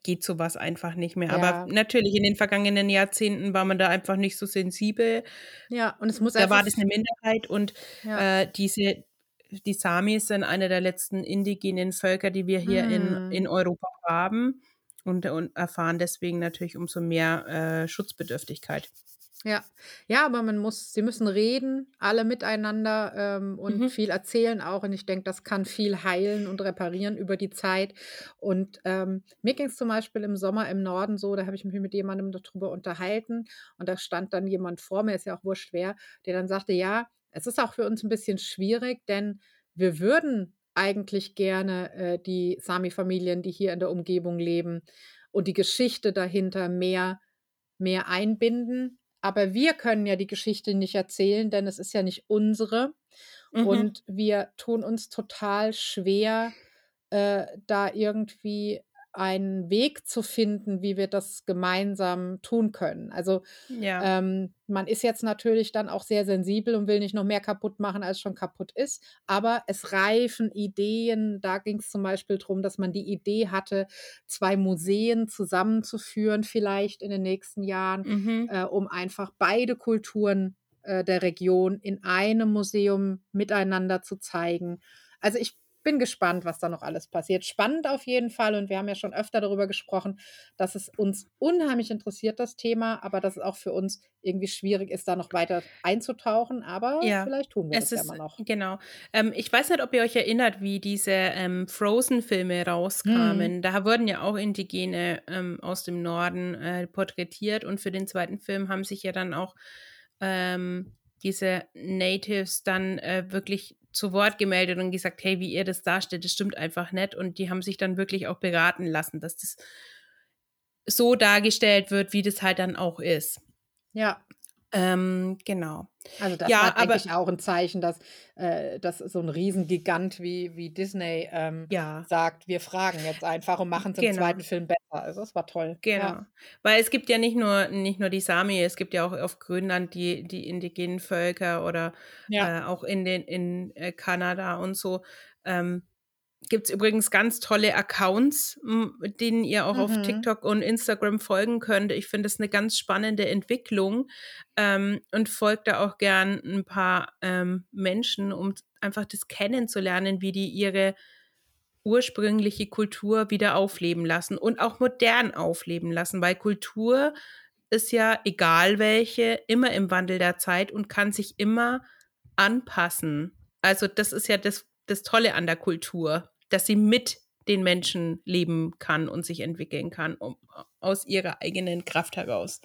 geht sowas einfach nicht mehr. Ja. Aber natürlich, in den vergangenen Jahrzehnten war man da einfach nicht so sensibel. Ja, und es muss Da war das eine Minderheit und ja. äh, diese, die Samis sind eine der letzten indigenen Völker, die wir hier mm. in, in Europa haben und, und erfahren deswegen natürlich umso mehr äh, Schutzbedürftigkeit. Ja, ja, aber man muss, sie müssen reden, alle miteinander ähm, und Mhm. viel erzählen auch. Und ich denke, das kann viel heilen und reparieren über die Zeit. Und ähm, mir ging es zum Beispiel im Sommer im Norden so, da habe ich mich mit jemandem darüber unterhalten und da stand dann jemand vor mir, ist ja auch wurscht wer, der dann sagte, ja, es ist auch für uns ein bisschen schwierig, denn wir würden eigentlich gerne äh, die Sami-Familien, die hier in der Umgebung leben und die Geschichte dahinter mehr, mehr einbinden. Aber wir können ja die Geschichte nicht erzählen, denn es ist ja nicht unsere. Mhm. Und wir tun uns total schwer, äh, da irgendwie einen Weg zu finden, wie wir das gemeinsam tun können. Also ja. ähm, man ist jetzt natürlich dann auch sehr sensibel und will nicht noch mehr kaputt machen, als schon kaputt ist. Aber es reifen Ideen. Da ging es zum Beispiel darum, dass man die Idee hatte, zwei Museen zusammenzuführen, vielleicht in den nächsten Jahren, mhm. äh, um einfach beide Kulturen äh, der Region in einem Museum miteinander zu zeigen. Also ich bin gespannt, was da noch alles passiert. Spannend auf jeden Fall. Und wir haben ja schon öfter darüber gesprochen, dass es uns unheimlich interessiert, das Thema, aber dass es auch für uns irgendwie schwierig ist, da noch weiter einzutauchen. Aber ja, vielleicht tun wir es das ist, ja mal noch. Genau. Ähm, ich weiß nicht, ob ihr euch erinnert, wie diese ähm, Frozen-Filme rauskamen. Hm. Da wurden ja auch Indigene ähm, aus dem Norden äh, porträtiert. Und für den zweiten Film haben sich ja dann auch ähm, diese Natives dann äh, wirklich zu Wort gemeldet und gesagt, hey, wie ihr das darstellt, das stimmt einfach nicht. Und die haben sich dann wirklich auch beraten lassen, dass das so dargestellt wird, wie das halt dann auch ist. Ja. Ähm, genau. Also das ja, war, denke ich, auch ein Zeichen, dass, äh, dass so ein Riesengigant wie, wie Disney ähm, ja. sagt, wir fragen jetzt einfach und machen es genau. im zweiten Film besser. Also das war toll. Genau. Ja. Weil es gibt ja nicht nur, nicht nur die Sami, es gibt ja auch auf Grönland die, die indigenen Völker oder ja. äh, auch in, den, in äh, Kanada und so. Ähm, gibt es übrigens ganz tolle Accounts, denen ihr auch mhm. auf TikTok und Instagram folgen könnt. Ich finde es eine ganz spannende Entwicklung ähm, und folgt da auch gern ein paar ähm, Menschen, um einfach das kennenzulernen, wie die ihre ursprüngliche Kultur wieder aufleben lassen und auch modern aufleben lassen, weil Kultur ist ja, egal welche, immer im Wandel der Zeit und kann sich immer anpassen. Also das ist ja das das Tolle an der Kultur, dass sie mit den Menschen leben kann und sich entwickeln kann, um, aus ihrer eigenen Kraft heraus.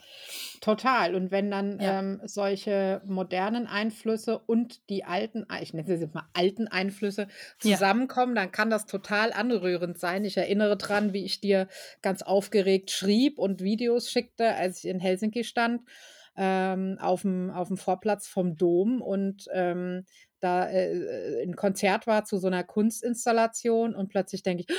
Total. Und wenn dann ja. ähm, solche modernen Einflüsse und die alten, ich nenne sie jetzt mal alten Einflüsse zusammenkommen, ja. dann kann das total anrührend sein. Ich erinnere daran, wie ich dir ganz aufgeregt schrieb und Videos schickte, als ich in Helsinki stand. Ähm, auf, dem, Vorplatz vom Dom und ähm, da äh, ein Konzert war zu so einer Kunstinstallation und plötzlich denke ich,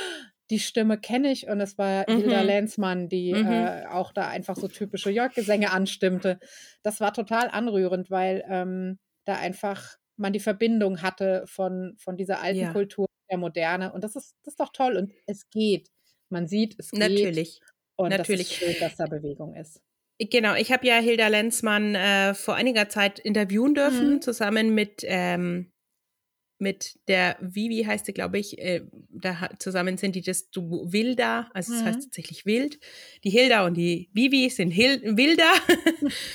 die Stimme kenne ich und es war mhm. Hilda Lenzmann, die mhm. äh, auch da einfach so typische Jörg-Gesänge anstimmte. Das war total anrührend, weil ähm, da einfach man die Verbindung hatte von, von dieser alten ja. Kultur der Moderne und das ist, das ist doch toll und es geht. Man sieht, es geht. Natürlich. Und Natürlich. das ist schön, dass da Bewegung ist. Genau, ich habe ja Hilda Lenzmann äh, vor einiger Zeit interviewen dürfen, mhm. zusammen mit, ähm, mit der Vivi, heißt sie, glaube ich. Äh, da zusammen sind die das Duo Wilda, also es mhm. heißt tatsächlich Wild. Die Hilda und die Vivi sind Hil Wilda.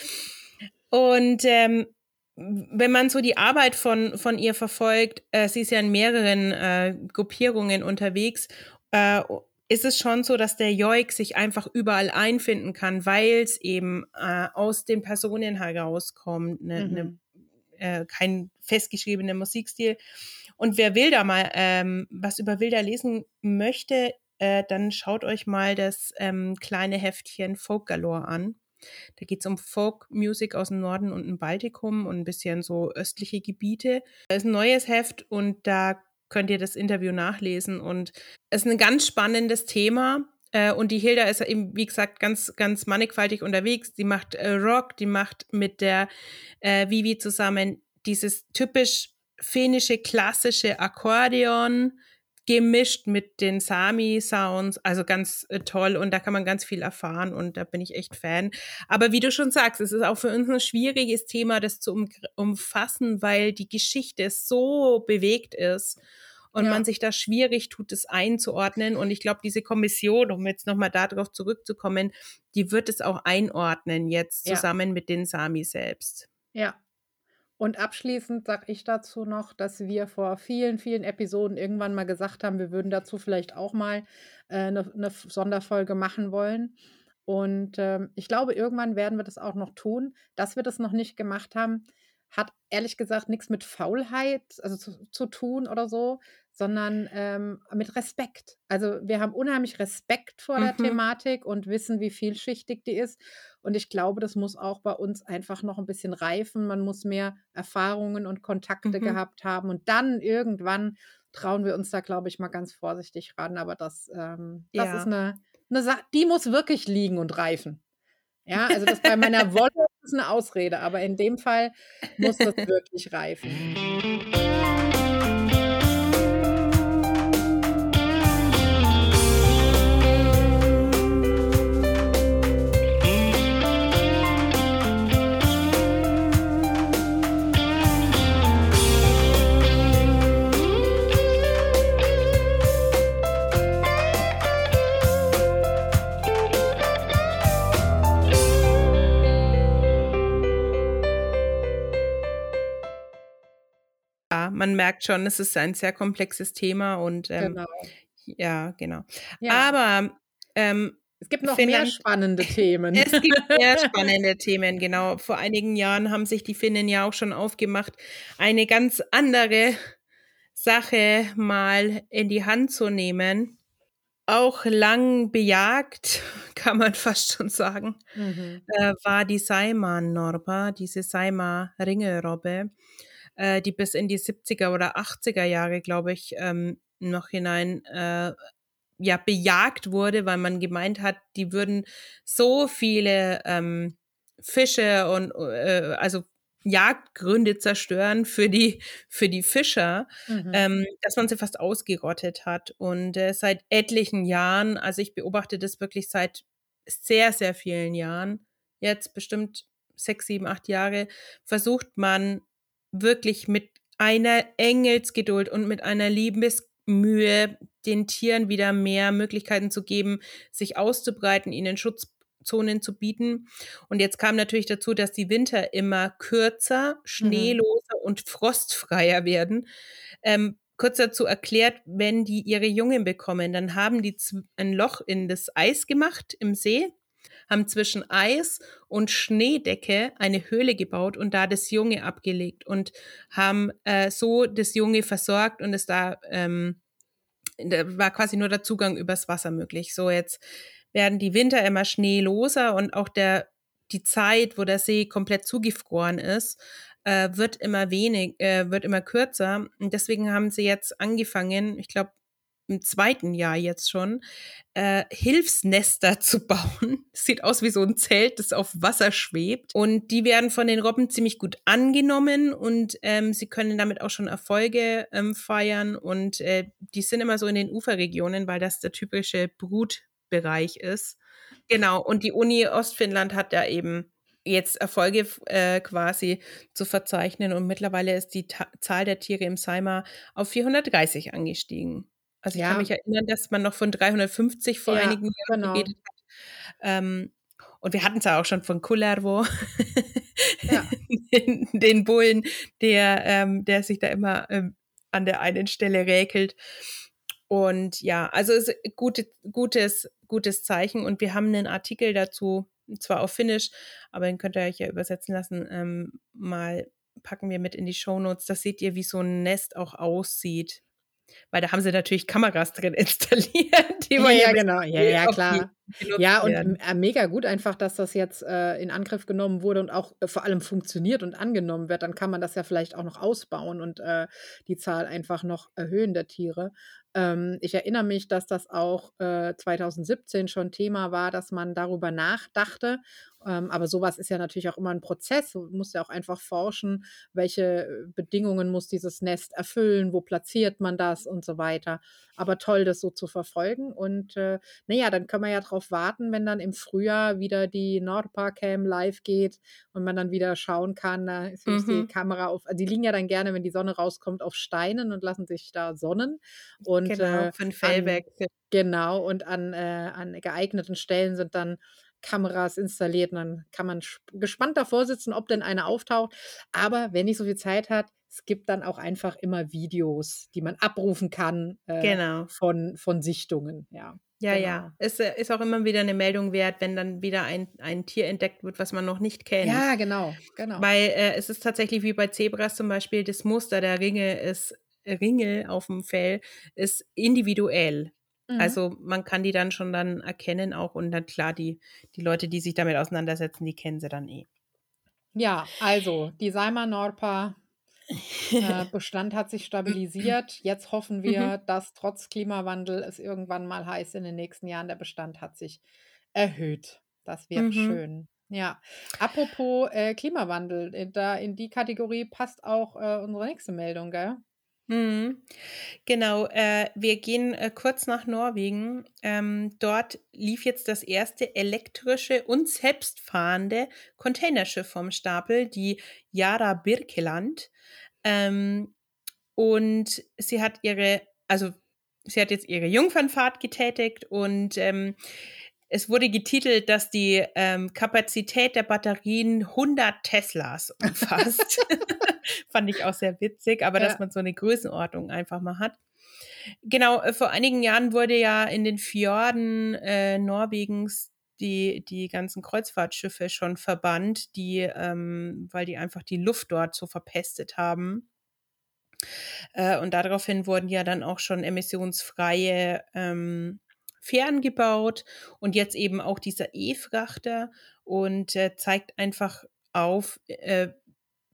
und ähm, wenn man so die Arbeit von, von ihr verfolgt, äh, sie ist ja in mehreren äh, Gruppierungen unterwegs äh, ist es schon so, dass der Joik sich einfach überall einfinden kann, weil es eben äh, aus den Personen herauskommt, ne, ne mhm. ne, äh, kein festgeschriebener Musikstil. Und wer Wilder mal ähm, was über Wilder lesen möchte, äh, dann schaut euch mal das ähm, kleine Heftchen Folk Galore an. Da geht es um Folk-Music aus dem Norden und dem Baltikum und ein bisschen so östliche Gebiete. Das ist ein neues Heft und da könnt ihr das Interview nachlesen. Und es ist ein ganz spannendes Thema. Äh, und die Hilda ist eben, wie gesagt, ganz, ganz mannigfaltig unterwegs. Die macht äh, Rock, die macht mit der äh, Vivi zusammen dieses typisch finnische klassische Akkordeon gemischt mit den Sami-Sounds. Also ganz äh, toll und da kann man ganz viel erfahren und da bin ich echt Fan. Aber wie du schon sagst, es ist auch für uns ein schwieriges Thema, das zu um, umfassen, weil die Geschichte so bewegt ist und ja. man sich da schwierig tut, es einzuordnen. Und ich glaube, diese Kommission, um jetzt nochmal darauf zurückzukommen, die wird es auch einordnen jetzt zusammen ja. mit den Sami selbst. Ja, und abschließend sage ich dazu noch, dass wir vor vielen, vielen Episoden irgendwann mal gesagt haben, wir würden dazu vielleicht auch mal äh, 'ne 'ne Sonderfolge machen wollen. Und, ähm, ich glaube, irgendwann werden wir das auch noch tun. Dass wir das noch nicht gemacht haben, hat ehrlich gesagt nichts mit Faulheit, also zu zu tun oder so, sondern, ähm, mit Respekt. Also, wir haben unheimlich Respekt vor der Mhm. Thematik und wissen, wie vielschichtig die ist. Und ich glaube, das muss auch bei uns einfach noch ein bisschen reifen. Man muss mehr Erfahrungen und Kontakte Mhm. gehabt haben und dann irgendwann trauen wir uns da, glaube ich, mal ganz vorsichtig ran. Aber das, ähm das ist eine 'ne Sache, die muss wirklich liegen und reifen. Ja, also das bei meiner Wolle ist eine Ausrede, aber in dem Fall muss das wirklich reifen. Man merkt schon, es ist ein sehr komplexes Thema und ähm, genau. ja, genau. Ja. Aber ähm, es gibt noch Finnland, mehr spannende Themen. Es gibt mehr spannende Themen, genau. Vor einigen Jahren haben sich die Finnen ja auch schon aufgemacht, eine ganz andere Sache mal in die Hand zu nehmen. Auch lang bejagt, kann man fast schon sagen, mhm. äh, war die Saiman-Norba, diese Saima-Ringelrobbe äh, die bis in die 70er oder 80er Jahre, glaube ich, ähm, noch hinein äh, ja bejagt wurde, weil man gemeint hat, die würden so viele ähm, Fische und äh, also Jagdgründe zerstören für die für die Fischer, mhm. ähm, dass man sie fast ausgerottet hat. Und äh, seit etlichen Jahren, also ich beobachte das wirklich seit sehr sehr vielen Jahren, jetzt bestimmt sechs, sieben, acht Jahre, versucht man wirklich mit einer Engelsgeduld und mit einer Liebesmühe den Tieren wieder mehr Möglichkeiten zu geben, sich auszubreiten, ihnen Schutzzonen zu bieten. Und jetzt kam natürlich dazu, dass die Winter immer kürzer, mhm. schneeloser mhm. und frostfreier werden. Ähm, kurz dazu erklärt, wenn die ihre Jungen bekommen, dann haben die ein Loch in das Eis gemacht im See haben zwischen Eis und Schneedecke eine Höhle gebaut und da das Junge abgelegt und haben äh, so das Junge versorgt und es da, ähm, da war quasi nur der Zugang übers Wasser möglich. So jetzt werden die Winter immer schneeloser und auch der die Zeit, wo der See komplett zugefroren ist, äh, wird immer wenig, äh, wird immer kürzer. Und deswegen haben sie jetzt angefangen, ich glaube, im zweiten Jahr jetzt schon, äh, Hilfsnester zu bauen. Das sieht aus wie so ein Zelt, das auf Wasser schwebt. Und die werden von den Robben ziemlich gut angenommen und ähm, sie können damit auch schon Erfolge ähm, feiern. Und äh, die sind immer so in den Uferregionen, weil das der typische Brutbereich ist. Genau. Und die Uni Ostfinnland hat da eben jetzt Erfolge äh, quasi zu verzeichnen und mittlerweile ist die Ta Zahl der Tiere im Seimer auf 430 angestiegen. Also ich ja. kann mich erinnern, dass man noch von 350 vor ja, einigen Jahren genau. geredet hat. Ähm, und wir hatten es ja auch schon von Kullervo, ja. den, den, Bullen, der, ähm, der sich da immer ähm, an der einen Stelle räkelt. Und ja, also es ist gute, gutes, gutes Zeichen. Und wir haben einen Artikel dazu, zwar auf Finnisch, aber den könnt ihr euch ja übersetzen lassen, ähm, mal packen wir mit in die Show Notes. Da seht ihr, wie so ein Nest auch aussieht. Weil da haben sie natürlich Kameras drin installiert. Die ja, ja, genau. Ja, ja, klar. Ja, und äh, mega gut einfach, dass das jetzt äh, in Angriff genommen wurde und auch äh, vor allem funktioniert und angenommen wird. Dann kann man das ja vielleicht auch noch ausbauen und äh, die Zahl einfach noch erhöhen der Tiere. Ähm, ich erinnere mich, dass das auch äh, 2017 schon Thema war, dass man darüber nachdachte. Ähm, aber sowas ist ja natürlich auch immer ein Prozess. Du musst ja auch einfach forschen, welche äh, Bedingungen muss dieses Nest erfüllen, wo platziert man das und so weiter. Aber toll, das so zu verfolgen. Und äh, naja, dann können wir ja darauf warten, wenn dann im Frühjahr wieder die Nordpark-Cam live geht und man dann wieder schauen kann, da ist mhm. die Kamera auf, also die liegen ja dann gerne, wenn die Sonne rauskommt, auf Steinen und lassen sich da sonnen. Und, genau, äh, ein Fellwechsel. Genau, und an, äh, an geeigneten Stellen sind dann Kameras installiert und dann kann man gespannt davor sitzen, ob denn eine auftaucht. Aber wer nicht so viel Zeit hat, es gibt dann auch einfach immer Videos, die man abrufen kann äh, genau. von, von Sichtungen. Ja, ja, genau. ja. Es äh, ist auch immer wieder eine Meldung wert, wenn dann wieder ein, ein Tier entdeckt wird, was man noch nicht kennt. Ja, genau, genau. Weil äh, es ist tatsächlich wie bei Zebras zum Beispiel, das Muster der Ringe ist Ringel auf dem Fell ist individuell. Mhm. Also man kann die dann schon dann erkennen auch und dann klar, die, die Leute, die sich damit auseinandersetzen, die kennen sie dann eh. Ja, also die Seimer Norpa äh, Bestand hat sich stabilisiert. Jetzt hoffen wir, mhm. dass trotz Klimawandel es irgendwann mal heißt in den nächsten Jahren, der Bestand hat sich erhöht. Das wird mhm. schön. Ja, apropos äh, Klimawandel, äh, da in die Kategorie passt auch äh, unsere nächste Meldung, gell? Mhm. Genau, äh, wir gehen äh, kurz nach Norwegen. Ähm, dort lief jetzt das erste elektrische und selbstfahrende Containerschiff vom Stapel, die Yara Birkeland. Ähm, und sie hat ihre, also sie hat jetzt ihre Jungfernfahrt getätigt und ähm, es wurde getitelt, dass die ähm, Kapazität der Batterien 100 Teslas umfasst. Fand ich auch sehr witzig, aber ja. dass man so eine Größenordnung einfach mal hat. Genau, äh, vor einigen Jahren wurde ja in den Fjorden äh, Norwegens die, die ganzen Kreuzfahrtschiffe schon verbannt, die, ähm, weil die einfach die Luft dort so verpestet haben. Äh, und daraufhin wurden ja dann auch schon emissionsfreie ähm, Fähren gebaut und jetzt eben auch dieser E-Frachter und äh, zeigt einfach auf, äh,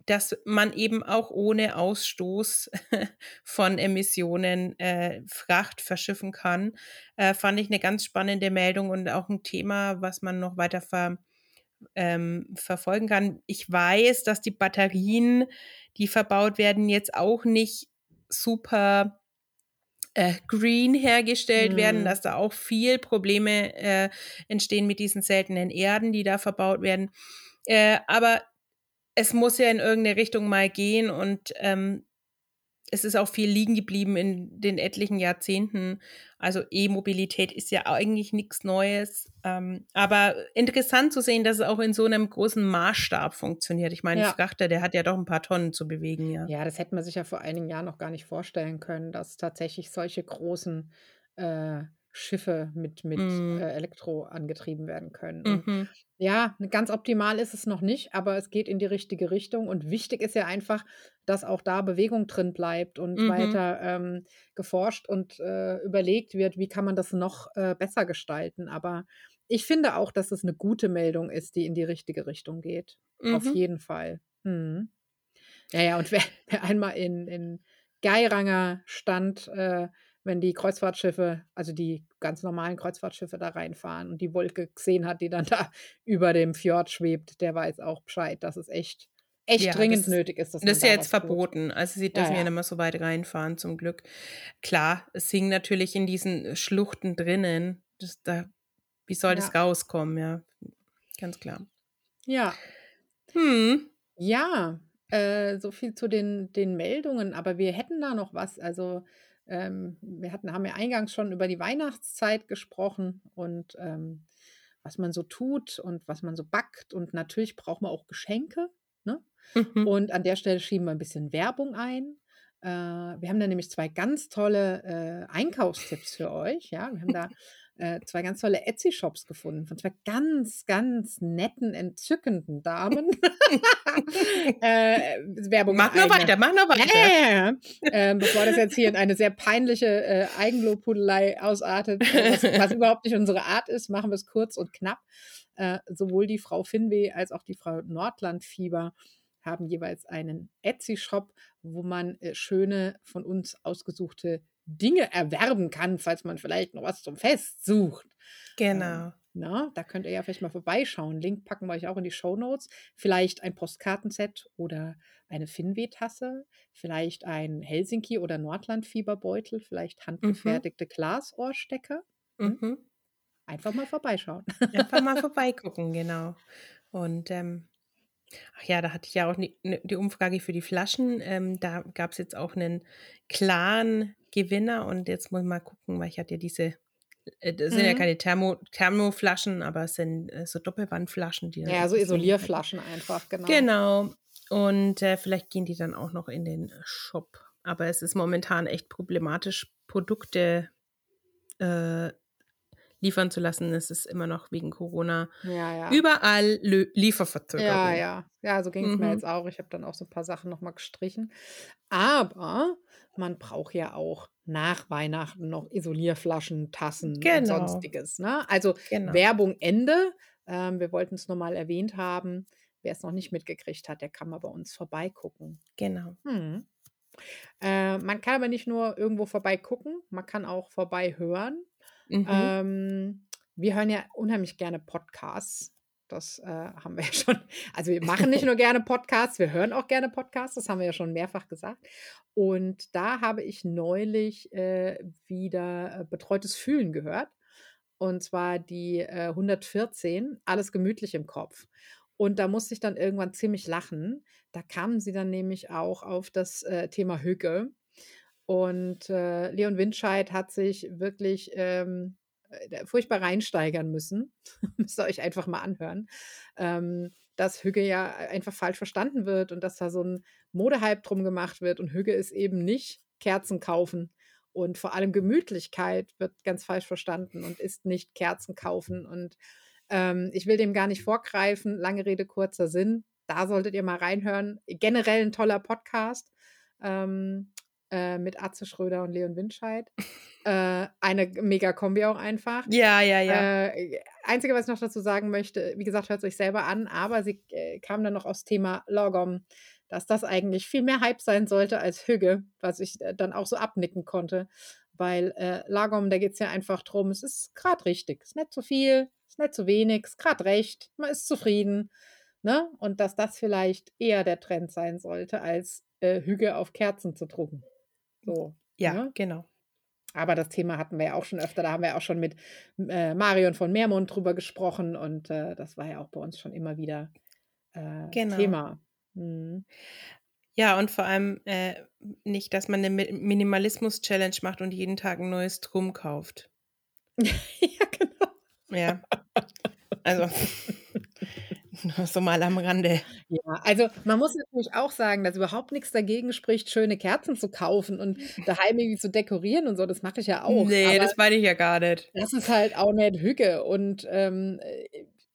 dass man eben auch ohne Ausstoß von Emissionen äh, Fracht verschiffen kann, äh, fand ich eine ganz spannende Meldung und auch ein Thema, was man noch weiter ver, ähm, verfolgen kann. Ich weiß, dass die Batterien, die verbaut werden, jetzt auch nicht super äh, green hergestellt mhm. werden, dass da auch viel Probleme äh, entstehen mit diesen seltenen Erden, die da verbaut werden. Äh, aber es muss ja in irgendeine Richtung mal gehen und ähm, es ist auch viel liegen geblieben in den etlichen Jahrzehnten. Also E-Mobilität ist ja eigentlich nichts Neues. Ähm, aber interessant zu sehen, dass es auch in so einem großen Maßstab funktioniert. Ich meine, ja. Frachter, der hat ja doch ein paar Tonnen zu bewegen, ja. Ja, das hätte man sich ja vor einigen Jahren noch gar nicht vorstellen können, dass tatsächlich solche großen äh, Schiffe mit, mit mm. äh, Elektro angetrieben werden können. Mhm. Ja, ganz optimal ist es noch nicht, aber es geht in die richtige Richtung. Und wichtig ist ja einfach, dass auch da Bewegung drin bleibt und mhm. weiter ähm, geforscht und äh, überlegt wird, wie kann man das noch äh, besser gestalten. Aber ich finde auch, dass es eine gute Meldung ist, die in die richtige Richtung geht. Mhm. Auf jeden Fall. Mhm. Ja, ja, und wer, wer einmal in, in Geiranger stand, äh, wenn die Kreuzfahrtschiffe, also die ganz normalen Kreuzfahrtschiffe da reinfahren und die Wolke gesehen hat, die dann da über dem Fjord schwebt, der weiß auch Bescheid, dass es echt, echt ja, dringend das, nötig ist. Dass das ist ja jetzt verboten. Tut. Also sie dürfen ja, ja. ja, nicht mehr so weit reinfahren, zum Glück. Klar, es hing natürlich in diesen Schluchten drinnen. Das, da, wie soll das rauskommen, ja? Ganz klar. Ja. Hm. Ja, äh, so viel zu den, den Meldungen, aber wir hätten da noch was. Also ähm, wir hatten, haben ja eingangs schon über die Weihnachtszeit gesprochen und ähm, was man so tut und was man so backt. Und natürlich braucht man auch Geschenke. Ne? Mhm. Und an der Stelle schieben wir ein bisschen Werbung ein. Äh, wir haben da nämlich zwei ganz tolle äh, Einkaufstipps für euch. Ja, wir haben da äh, zwei ganz tolle Etsy-Shops gefunden von zwei ganz, ganz netten, entzückenden Damen. äh, Werbung. Mach nur weiter, mach nur weiter. Ja, ja, ja. Äh, bevor das jetzt hier in eine sehr peinliche äh, Eigenlobhudelei ausartet, was, was, überhaupt nicht unsere Art ist, machen wir es kurz und knapp. Äh, sowohl die Frau Finweh als auch die Frau Nordlandfieber haben jeweils einen Etsy-Shop, wo man äh, schöne von uns ausgesuchte Dinge erwerben kann, falls man vielleicht noch was zum Fest sucht. Genau. Ähm, na, da könnt ihr ja vielleicht mal vorbeischauen. Link packen wir euch auch in die Show Notes. Vielleicht ein Postkartenset oder eine Finweh-Tasse, vielleicht ein Helsinki- oder Nordland-Fieberbeutel, vielleicht mhm. handgefertigte mhm. Glasohrstecker. Hm? Mhm. Einfach mal vorbeischauen. Einfach mal vorbeigucken, genau. Und ähm, ach ja, da hatte ich ja auch die, ne, die Umfrage für die Flaschen. Ähm, da gab es jetzt auch einen klaren Gewinner und jetzt muss ich mal gucken, weil ich hatte ja diese, äh, das sind mhm. ja keine Thermo, Thermoflaschen, aber es sind äh, so Doppelwandflaschen. Die ja, so Isolierflaschen einfach, genau. Genau. Und äh, vielleicht gehen die dann auch noch in den Shop. Aber es ist momentan echt problematisch, Produkte äh, liefern zu lassen. Es ist immer noch wegen Corona ja, ja. überall Lö Lieferverzögerung. Ja, ja. Ja, so ging es mhm. mir jetzt auch. Ich habe dann auch so ein paar Sachen nochmal gestrichen. Aber man braucht ja auch nach Weihnachten noch Isolierflaschen, Tassen genau. und sonstiges. Ne? Also genau. Werbung Ende. Ähm, wir wollten es nochmal erwähnt haben. Wer es noch nicht mitgekriegt hat, der kann mal bei uns vorbeigucken. Genau. Hm. Äh, man kann aber nicht nur irgendwo vorbeigucken, man kann auch vorbei hören. Mhm. Ähm, wir hören ja unheimlich gerne Podcasts. Das äh, haben wir ja schon. Also wir machen nicht nur gerne Podcasts, wir hören auch gerne Podcasts, das haben wir ja schon mehrfach gesagt. Und da habe ich neulich äh, wieder äh, Betreutes Fühlen gehört. Und zwar die äh, 114, alles gemütlich im Kopf. Und da musste ich dann irgendwann ziemlich lachen. Da kamen sie dann nämlich auch auf das äh, Thema Hücke. Und äh, Leon Windscheid hat sich wirklich ähm, äh, furchtbar reinsteigern müssen. Müsst ihr euch einfach mal anhören. Ähm, dass Hügge ja einfach falsch verstanden wird und dass da so ein Modehype drum gemacht wird. Und Hügge ist eben nicht Kerzen kaufen. Und vor allem Gemütlichkeit wird ganz falsch verstanden und ist nicht Kerzen kaufen. Und ähm, ich will dem gar nicht vorgreifen. Lange Rede, kurzer Sinn. Da solltet ihr mal reinhören. Generell ein toller Podcast. Ähm, äh, mit Atze Schröder und Leon Windscheid. äh, eine mega Kombi auch einfach. Ja, ja, ja. Äh, Einzige, was ich noch dazu sagen möchte, wie gesagt, hört es euch selber an, aber sie äh, kam dann noch aufs Thema Logom, dass das eigentlich viel mehr Hype sein sollte als Hügge, was ich äh, dann auch so abnicken konnte. Weil Lagom, da geht es ja einfach drum, es ist gerade richtig. Es ist nicht zu viel, es ist nicht zu wenig, es ist gerade recht, man ist zufrieden. Ne? Und dass das vielleicht eher der Trend sein sollte, als äh, Hüge auf Kerzen zu drucken. So. Ja, ne? genau. Aber das Thema hatten wir ja auch schon öfter. Da haben wir auch schon mit äh, Marion von Meermund drüber gesprochen und äh, das war ja auch bei uns schon immer wieder äh, genau. Thema. Mhm. Ja, und vor allem äh, nicht, dass man eine Minimalismus-Challenge macht und jeden Tag ein neues Drum kauft. ja, genau. Ja. Also. so mal am Rande. Ja, also man muss natürlich auch sagen, dass überhaupt nichts dagegen spricht, schöne Kerzen zu kaufen und daheim irgendwie zu dekorieren und so. Das mache ich ja auch. Nee, Aber das meine ich ja gar nicht. Das ist halt auch nicht Hücke und ähm,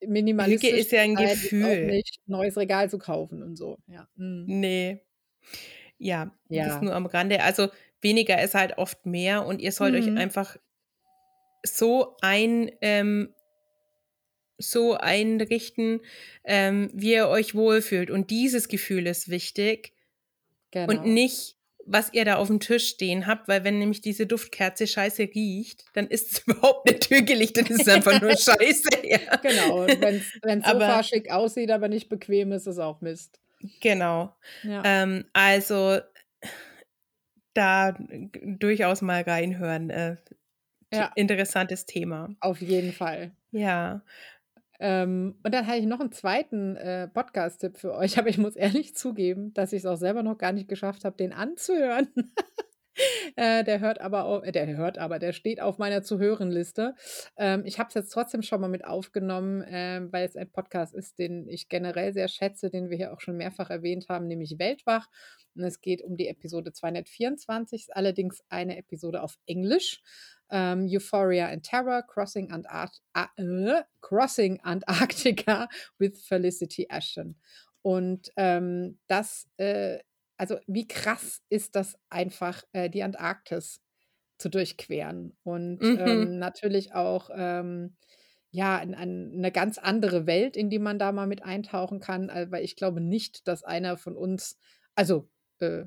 minimalistisch. Hücke ist ja ein Gefühl. nicht neues Regal zu kaufen und so. Ja. Mhm. Nee. Ja, ja, das ist nur am Rande. Also weniger ist halt oft mehr und ihr sollt mhm. euch einfach so ein ähm, so einrichten, ähm, wie ihr euch wohlfühlt. Und dieses Gefühl ist wichtig. Genau. Und nicht, was ihr da auf dem Tisch stehen habt, weil wenn nämlich diese Duftkerze scheiße riecht, dann ist es überhaupt nicht hügelig, dann ist es einfach nur scheiße. Ja. Genau, wenn es Sofa schick aussieht, aber nicht bequem ist, ist es auch Mist. Genau. Ja. Ähm, also da durchaus mal reinhören. Äh, ja. Interessantes Thema. Auf jeden Fall. Ja. Ähm, und dann habe ich noch einen zweiten äh, Podcast-Tipp für euch, aber ich muss ehrlich zugeben, dass ich es auch selber noch gar nicht geschafft habe, den anzuhören. äh, der hört aber, auch, äh, der hört aber, der steht auf meiner zu hören Liste. Ähm, ich habe es jetzt trotzdem schon mal mit aufgenommen, äh, weil es ein Podcast ist, den ich generell sehr schätze, den wir hier auch schon mehrfach erwähnt haben, nämlich Weltwach. Und es geht um die Episode 224, allerdings eine Episode auf Englisch. Um, Euphoria and Terror, Crossing, Antart uh, Crossing Antarctica with Felicity Ashton. Und ähm, das, äh, also wie krass ist das einfach, äh, die Antarktis zu durchqueren. Und mhm. ähm, natürlich auch, ähm, ja, in, in eine ganz andere Welt, in die man da mal mit eintauchen kann. Weil ich glaube nicht, dass einer von uns, also äh,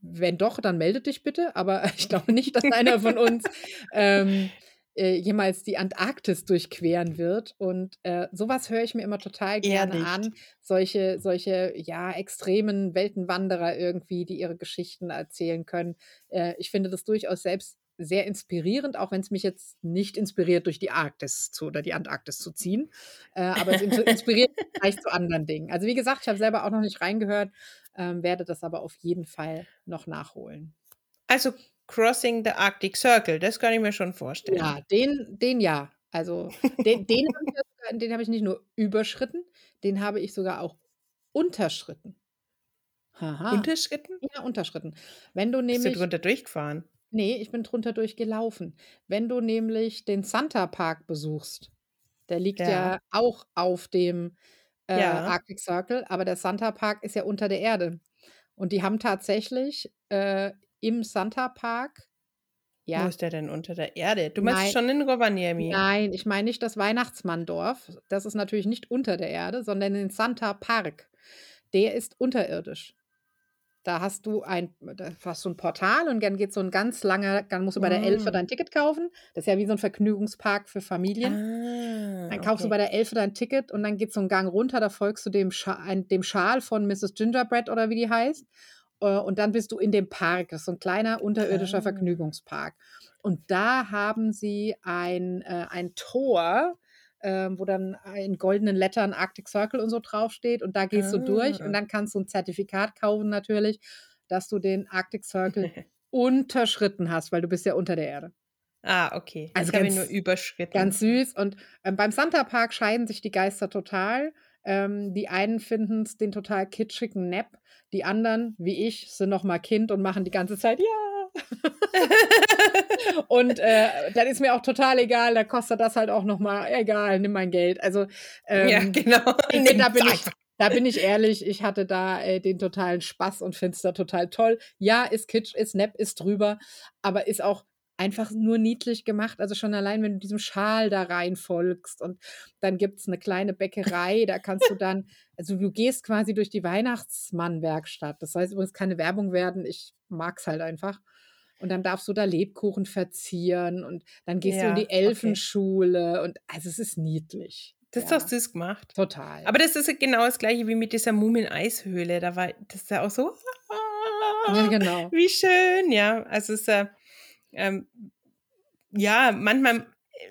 wenn doch, dann meldet dich bitte. Aber ich glaube nicht, dass einer von uns ähm, äh, jemals die Antarktis durchqueren wird. Und äh, sowas höre ich mir immer total gerne an. Solche, solche, ja, extremen Weltenwanderer irgendwie, die ihre Geschichten erzählen können. Äh, ich finde das durchaus selbst sehr inspirierend, auch wenn es mich jetzt nicht inspiriert, durch die Arktis zu oder die Antarktis zu ziehen. Äh, aber es inspiriert vielleicht zu anderen Dingen. Also wie gesagt, ich habe selber auch noch nicht reingehört, ähm, werde das aber auf jeden Fall noch nachholen. Also Crossing the Arctic Circle, das kann ich mir schon vorstellen. Ja, den, den ja. Also den, den habe ich, hab ich nicht nur überschritten, den habe ich sogar auch unterschritten. Aha. Unterschritten? Ja, unterschritten. Wenn du nämlich. Bist du drunter durchgefahren? Nee, ich bin drunter durchgelaufen. Wenn du nämlich den Santa Park besuchst, der liegt ja, ja auch auf dem äh, ja. Arctic Circle, aber der Santa Park ist ja unter der Erde. Und die haben tatsächlich äh, im Santa Park. Ja. Wo ist der denn unter der Erde? Du meinst Nein. schon in Rovaniemi? Nein, ich meine nicht das Weihnachtsmanndorf. Das ist natürlich nicht unter der Erde, sondern den Santa Park. Der ist unterirdisch. Da hast du ein, da hast du ein Portal und dann geht so ein ganz langer, dann musst du bei der Elfe mm. dein Ticket kaufen. Das ist ja wie so ein Vergnügungspark für Familien. Ah, dann kaufst okay. du bei der Elfe dein Ticket und dann geht so ein Gang runter, da folgst du dem, Scha dem Schal von Mrs. Gingerbread oder wie die heißt. Äh, und dann bist du in dem Park. Das ist so ein kleiner unterirdischer ah. Vergnügungspark. Und da haben sie ein, äh, ein Tor, äh, wo dann in goldenen Lettern Arctic Circle und so draufsteht. Und da gehst ah. du durch und dann kannst du ein Zertifikat kaufen natürlich, dass du den Arctic Circle unterschritten hast, weil du bist ja unter der Erde. Ah, okay. Also ich ganz, nur überschritten. Ganz süß. Und ähm, beim Santa Park scheiden sich die Geister total. Ähm, die einen finden es den total kitschigen Nap, die anderen, wie ich, sind noch mal Kind und machen die ganze Zeit ja. und äh, dann ist mir auch total egal, da kostet das halt auch noch mal egal, nimm mein Geld. Also ähm, ja, genau. Nee, da bin ich da bin ich ehrlich, ich hatte da äh, den totalen Spaß und finde es da total toll. Ja, ist Kitsch, ist Nap, ist drüber, aber ist auch einfach nur niedlich gemacht. Also schon allein, wenn du diesem Schal da rein folgst und dann gibt es eine kleine Bäckerei, da kannst du dann, also du gehst quasi durch die Weihnachtsmann-Werkstatt. Das soll übrigens keine Werbung werden, ich mag es halt einfach. Und dann darfst du da Lebkuchen verzieren und dann gehst ja, du in die Elfenschule okay. und also es ist niedlich. Das ja. ist doch süß gemacht. Total. Aber das ist genau das gleiche wie mit dieser Mumien-Eishöhle. Da war das ist ja auch so. Ja, genau. Wie schön, ja. Also es ist ja ähm, ja, manchmal,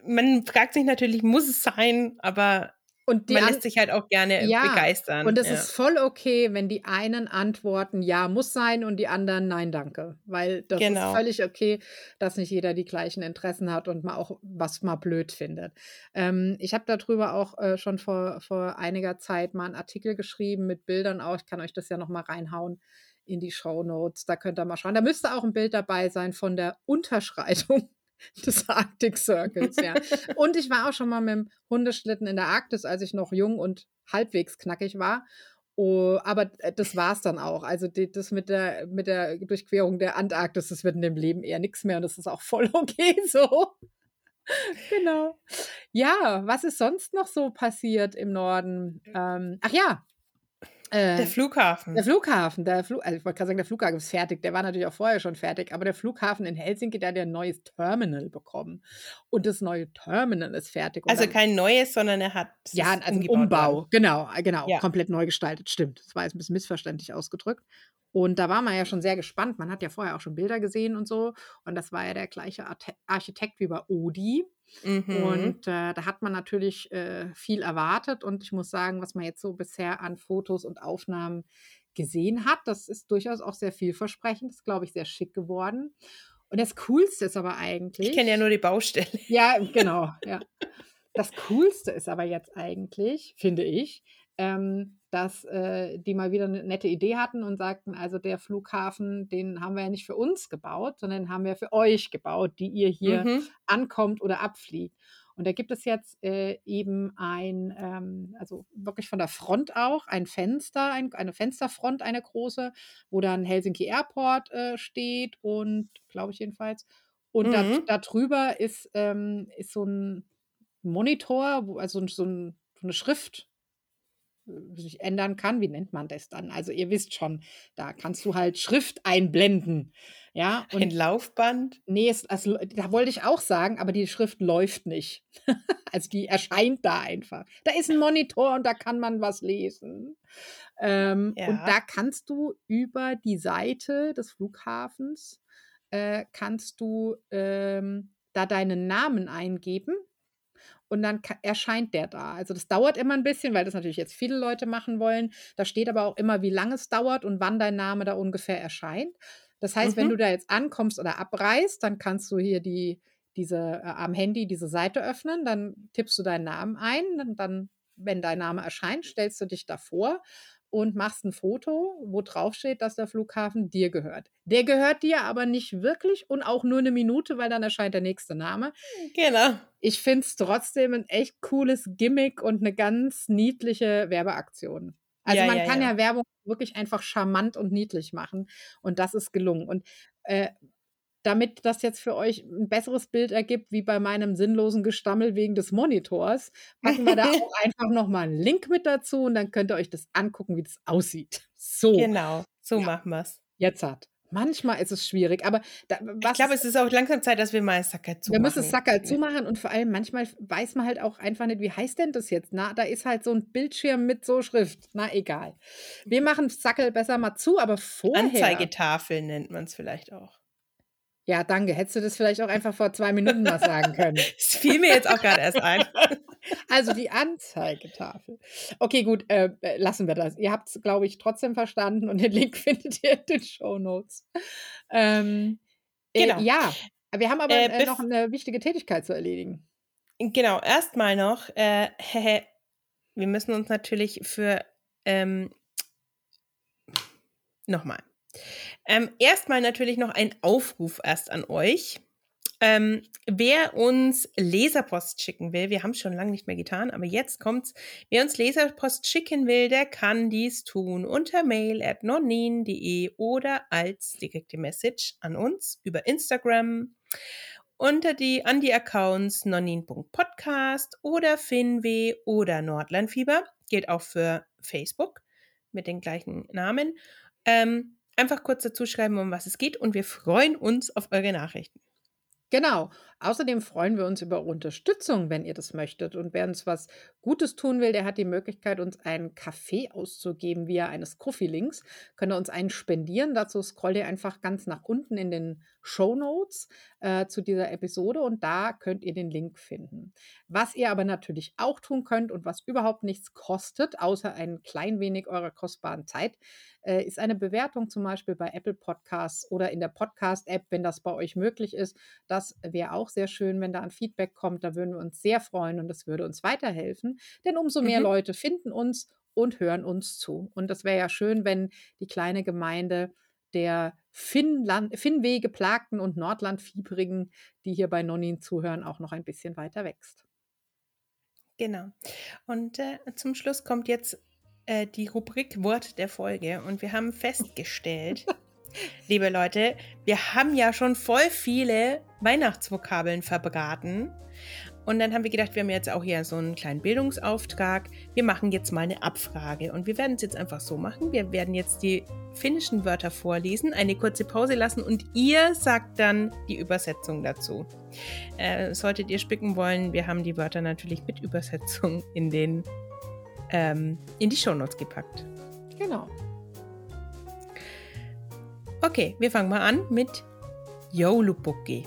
man fragt sich natürlich, muss es sein, aber und man lässt sich halt auch gerne ja, begeistern. Und es ja. ist voll okay, wenn die einen antworten, ja, muss sein und die anderen, nein, danke. Weil das genau. ist völlig okay, dass nicht jeder die gleichen Interessen hat und mal auch was mal blöd findet. Ähm, ich habe darüber auch äh, schon vor, vor einiger Zeit mal einen Artikel geschrieben mit Bildern auch. Ich kann euch das ja noch mal reinhauen in die Show Notes. Da könnt ihr mal schauen. Da müsste auch ein Bild dabei sein von der Unterschreitung des Arctic Circles, ja. und ich war auch schon mal mit dem Hundeschlitten in der Arktis, als ich noch jung und halbwegs knackig war. Oh, aber äh, das war es dann auch. Also die, das mit der, mit der Durchquerung der Antarktis, das wird in dem Leben eher nichts mehr und das ist auch voll okay so. genau. Ja, was ist sonst noch so passiert im Norden? Ähm, ach ja, äh, der Flughafen. Der Flughafen, der Flu also ich wollte gerade sagen, der Flughafen ist fertig. Der war natürlich auch vorher schon fertig, aber der Flughafen in Helsinki, der hat ja ein neues Terminal bekommen. Und das neue Terminal ist fertig. also dann, kein neues, sondern er hat. Ja, also ein Umbau. Worden. Genau, äh, genau. Ja. Komplett neu gestaltet. Stimmt. Das war jetzt ein bisschen missverständlich ausgedrückt. Und da war man ja schon sehr gespannt. Man hat ja vorher auch schon Bilder gesehen und so. Und das war ja der gleiche Architekt wie bei Odi. Mhm. Und äh, da hat man natürlich äh, viel erwartet. Und ich muss sagen, was man jetzt so bisher an Fotos und Aufnahmen gesehen hat. Das ist durchaus auch sehr vielversprechend, ist, glaube ich, sehr schick geworden. Und das Coolste ist aber eigentlich. Ich kenne ja nur die Baustelle. Ja, genau. Ja. Das Coolste ist aber jetzt eigentlich, finde ich, ähm, dass äh, die mal wieder eine nette Idee hatten und sagten, also der Flughafen, den haben wir ja nicht für uns gebaut, sondern haben wir für euch gebaut, die ihr hier mhm. ankommt oder abfliegt. Und da gibt es jetzt äh, eben ein, ähm, also wirklich von der Front auch, ein Fenster, ein, eine Fensterfront, eine große, wo dann Helsinki Airport äh, steht und, glaube ich jedenfalls. Und mhm. da, drüber ist, ähm, ist so ein Monitor, wo, also so, ein, so eine Schrift, sich ändern kann. Wie nennt man das dann? Also ihr wisst schon, da kannst du halt Schrift einblenden. Ja, und Ein Laufband? Nee, es, also, da wollte ich auch sagen, aber die Schrift läuft nicht. also die erscheint da einfach. Da ist ein Monitor und da kann man was lesen. Ähm, ja. Und da kannst du über die Seite des Flughafens, äh, kannst du ähm, da deinen Namen eingeben und dann erscheint der da. Also das dauert immer ein bisschen, weil das natürlich jetzt viele Leute machen wollen. Da steht aber auch immer, wie lange es dauert und wann dein Name da ungefähr erscheint. Das heißt, mhm. wenn du da jetzt ankommst oder abreist, dann kannst du hier die, diese äh, am Handy diese Seite öffnen, dann tippst du deinen Namen ein, dann, dann wenn dein Name erscheint, stellst du dich davor und machst ein Foto, wo drauf steht, dass der Flughafen dir gehört. Der gehört dir aber nicht wirklich und auch nur eine Minute, weil dann erscheint der nächste Name. Genau. Ich finde es trotzdem ein echt cooles Gimmick und eine ganz niedliche Werbeaktion. Also ja, man ja, kann ja. ja. Werbung wirklich einfach charmant und niedlich machen und das ist gelungen. Und äh, damit das jetzt für euch ein besseres Bild ergibt, wie bei meinem sinnlosen Gestammel wegen des Monitors, packen wir da auch einfach nochmal einen Link mit dazu und dann könnt ihr euch das angucken, wie das aussieht. So. Genau, so ja. machen wir es. Jetzt hat. Manchmal ist es schwierig, aber da, ich glaube, es ist auch langsam Zeit, dass wir mal Sacker zumachen. Wir müssen Sacker zumachen und vor allem manchmal weiß man halt auch einfach nicht, wie heißt denn das jetzt? Na, da ist halt so ein Bildschirm mit so Schrift. Na, egal. Wir machen Sackel besser mal zu, aber vorher. Anzeigetafel nennt man es vielleicht auch. Ja, danke. Hättest du das vielleicht auch einfach vor zwei Minuten mal sagen können? Das fiel mir jetzt auch gerade erst ein. Also die Anzeigetafel. Okay, gut, äh, äh lassen wir das. Ihr habt es, glaube ich, trotzdem verstanden und den Link findet ihr in den Show Notes. Ähm, äh, genau. Äh, ja, wir haben aber äh, noch eine wichtige Tätigkeit zu erledigen. Genau, erstmal noch, äh, wir müssen uns natürlich für ähm, nochmal. Ähm, erstmal natürlich noch ein Aufruf erst an euch. Ähm, wer uns Leserpost schicken will, wir haben es schon lange nicht mehr getan, aber jetzt kommt's. Wer uns Leserpost schicken will, der kann dies tun unter mail at nonin.de oder als direkte Message an uns über Instagram unter die an die Accounts nonin.podcast oder finwe oder Nordlandfieber. Gilt auch für Facebook mit den gleichen Namen. Ähm, Einfach kurz dazu schreiben, um was es geht und wir freuen uns auf eure Nachrichten. Genau. Außerdem freuen wir uns über Unterstützung, wenn ihr das möchtet. Und wer uns was Gutes tun will, der hat die Möglichkeit, uns einen Kaffee auszugeben via eines Kofi-Links. Könnt ihr uns einen spendieren. Dazu scrollt ihr einfach ganz nach unten in den Show Notes äh, zu dieser Episode und da könnt ihr den Link finden. Was ihr aber natürlich auch tun könnt und was überhaupt nichts kostet, außer ein klein wenig eurer kostbaren Zeit, äh, ist eine Bewertung zum Beispiel bei Apple Podcasts oder in der Podcast-App, wenn das bei euch möglich ist. Das wäre auch sehr schön, wenn da ein Feedback kommt. Da würden wir uns sehr freuen und das würde uns weiterhelfen. Denn umso mehr mhm. Leute finden uns und hören uns zu. Und das wäre ja schön, wenn die kleine Gemeinde der Finnland, Finnweh geplagten und Nordlandfiebrigen, die hier bei Nonin zuhören, auch noch ein bisschen weiter wächst. Genau. Und äh, zum Schluss kommt jetzt äh, die Rubrik Wort der Folge und wir haben festgestellt, liebe Leute, wir haben ja schon voll viele Weihnachtsvokabeln verbraten. Und dann haben wir gedacht, wir haben jetzt auch hier so einen kleinen Bildungsauftrag. Wir machen jetzt mal eine Abfrage. Und wir werden es jetzt einfach so machen. Wir werden jetzt die finnischen Wörter vorlesen, eine kurze Pause lassen und ihr sagt dann die Übersetzung dazu. Äh, solltet ihr spicken wollen, wir haben die Wörter natürlich mit Übersetzung in den ähm, in die Shownotes gepackt. Genau. Okay, wir fangen mal an mit Joulupukki.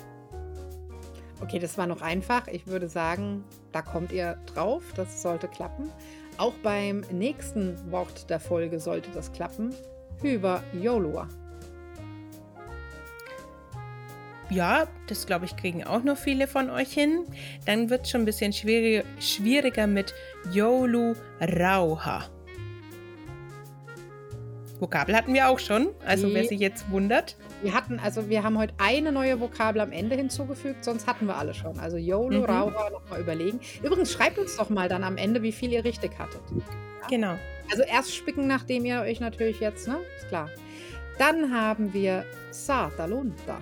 Okay, das war noch einfach. Ich würde sagen, da kommt ihr drauf. Das sollte klappen. Auch beim nächsten Wort der Folge sollte das klappen. über Jolua. Ja, das glaube ich, kriegen auch noch viele von euch hin. Dann wird es schon ein bisschen schwieriger, schwieriger mit Yolu Rauha. Vokabel hatten wir auch schon, also Die, wer sich jetzt wundert. Wir hatten, also wir haben heute eine neue Vokabel am Ende hinzugefügt, sonst hatten wir alle schon. Also YOLO, mhm. Rauha, nochmal überlegen. Übrigens, schreibt uns doch mal dann am Ende, wie viel ihr richtig hattet. Ja? Genau. Also erst spicken, nachdem ihr euch natürlich jetzt, ne? Ist klar. Dann haben wir Satalunta.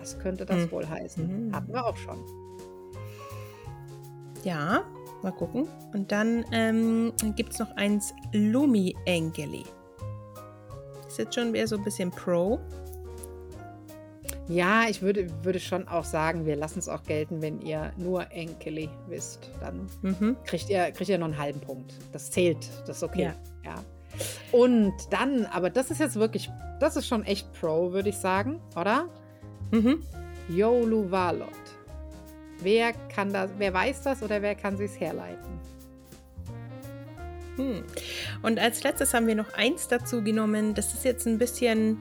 Was könnte das mhm. wohl heißen? Mhm. Hatten wir auch schon. Ja, mal gucken. Und dann ähm, gibt es noch eins Lumi Engeli. Jetzt schon wieder so ein bisschen Pro. Ja, ich würde, würde schon auch sagen, wir lassen es auch gelten, wenn ihr nur Enkeli wisst. Dann mhm. kriegt, ihr, kriegt ihr noch einen halben Punkt. Das zählt, das ist okay. Ja. ja. Und dann, aber das ist jetzt wirklich, das ist schon echt Pro, würde ich sagen, oder? Mhm. Yolu Valot. Wer kann das, wer weiß das oder wer kann sich herleiten? Hm. Und als letztes haben wir noch eins dazu genommen. Das ist jetzt ein bisschen,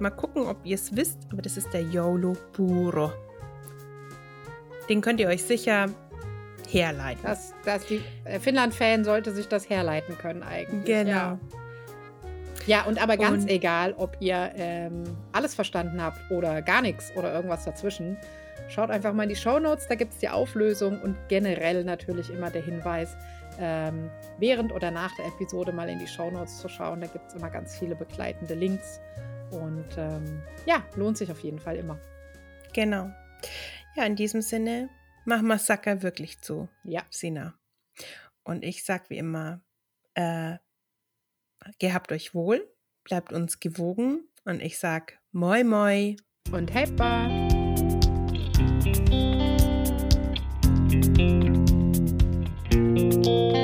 mal gucken, ob ihr es wisst, aber das ist der Yolo Puro. Den könnt ihr euch sicher herleiten. Das, das die äh, Finnland-Fan sollte sich das herleiten können eigentlich. Genau. Ja. Ja, und aber ganz und, egal, ob ihr ähm, alles verstanden habt oder gar nichts oder irgendwas dazwischen, schaut einfach mal in die Show Notes, da gibt es die Auflösung und generell natürlich immer der Hinweis, ähm, während oder nach der Episode mal in die Show Notes zu schauen. Da gibt es immer ganz viele begleitende Links und ähm, ja, lohnt sich auf jeden Fall immer. Genau. Ja, in diesem Sinne, mach Massaker wirklich zu. Ja. Sina. Und ich sag wie immer, äh, gehabt euch wohl, bleibt uns gewogen und ich sag Moi Moi und Heppa. podcast.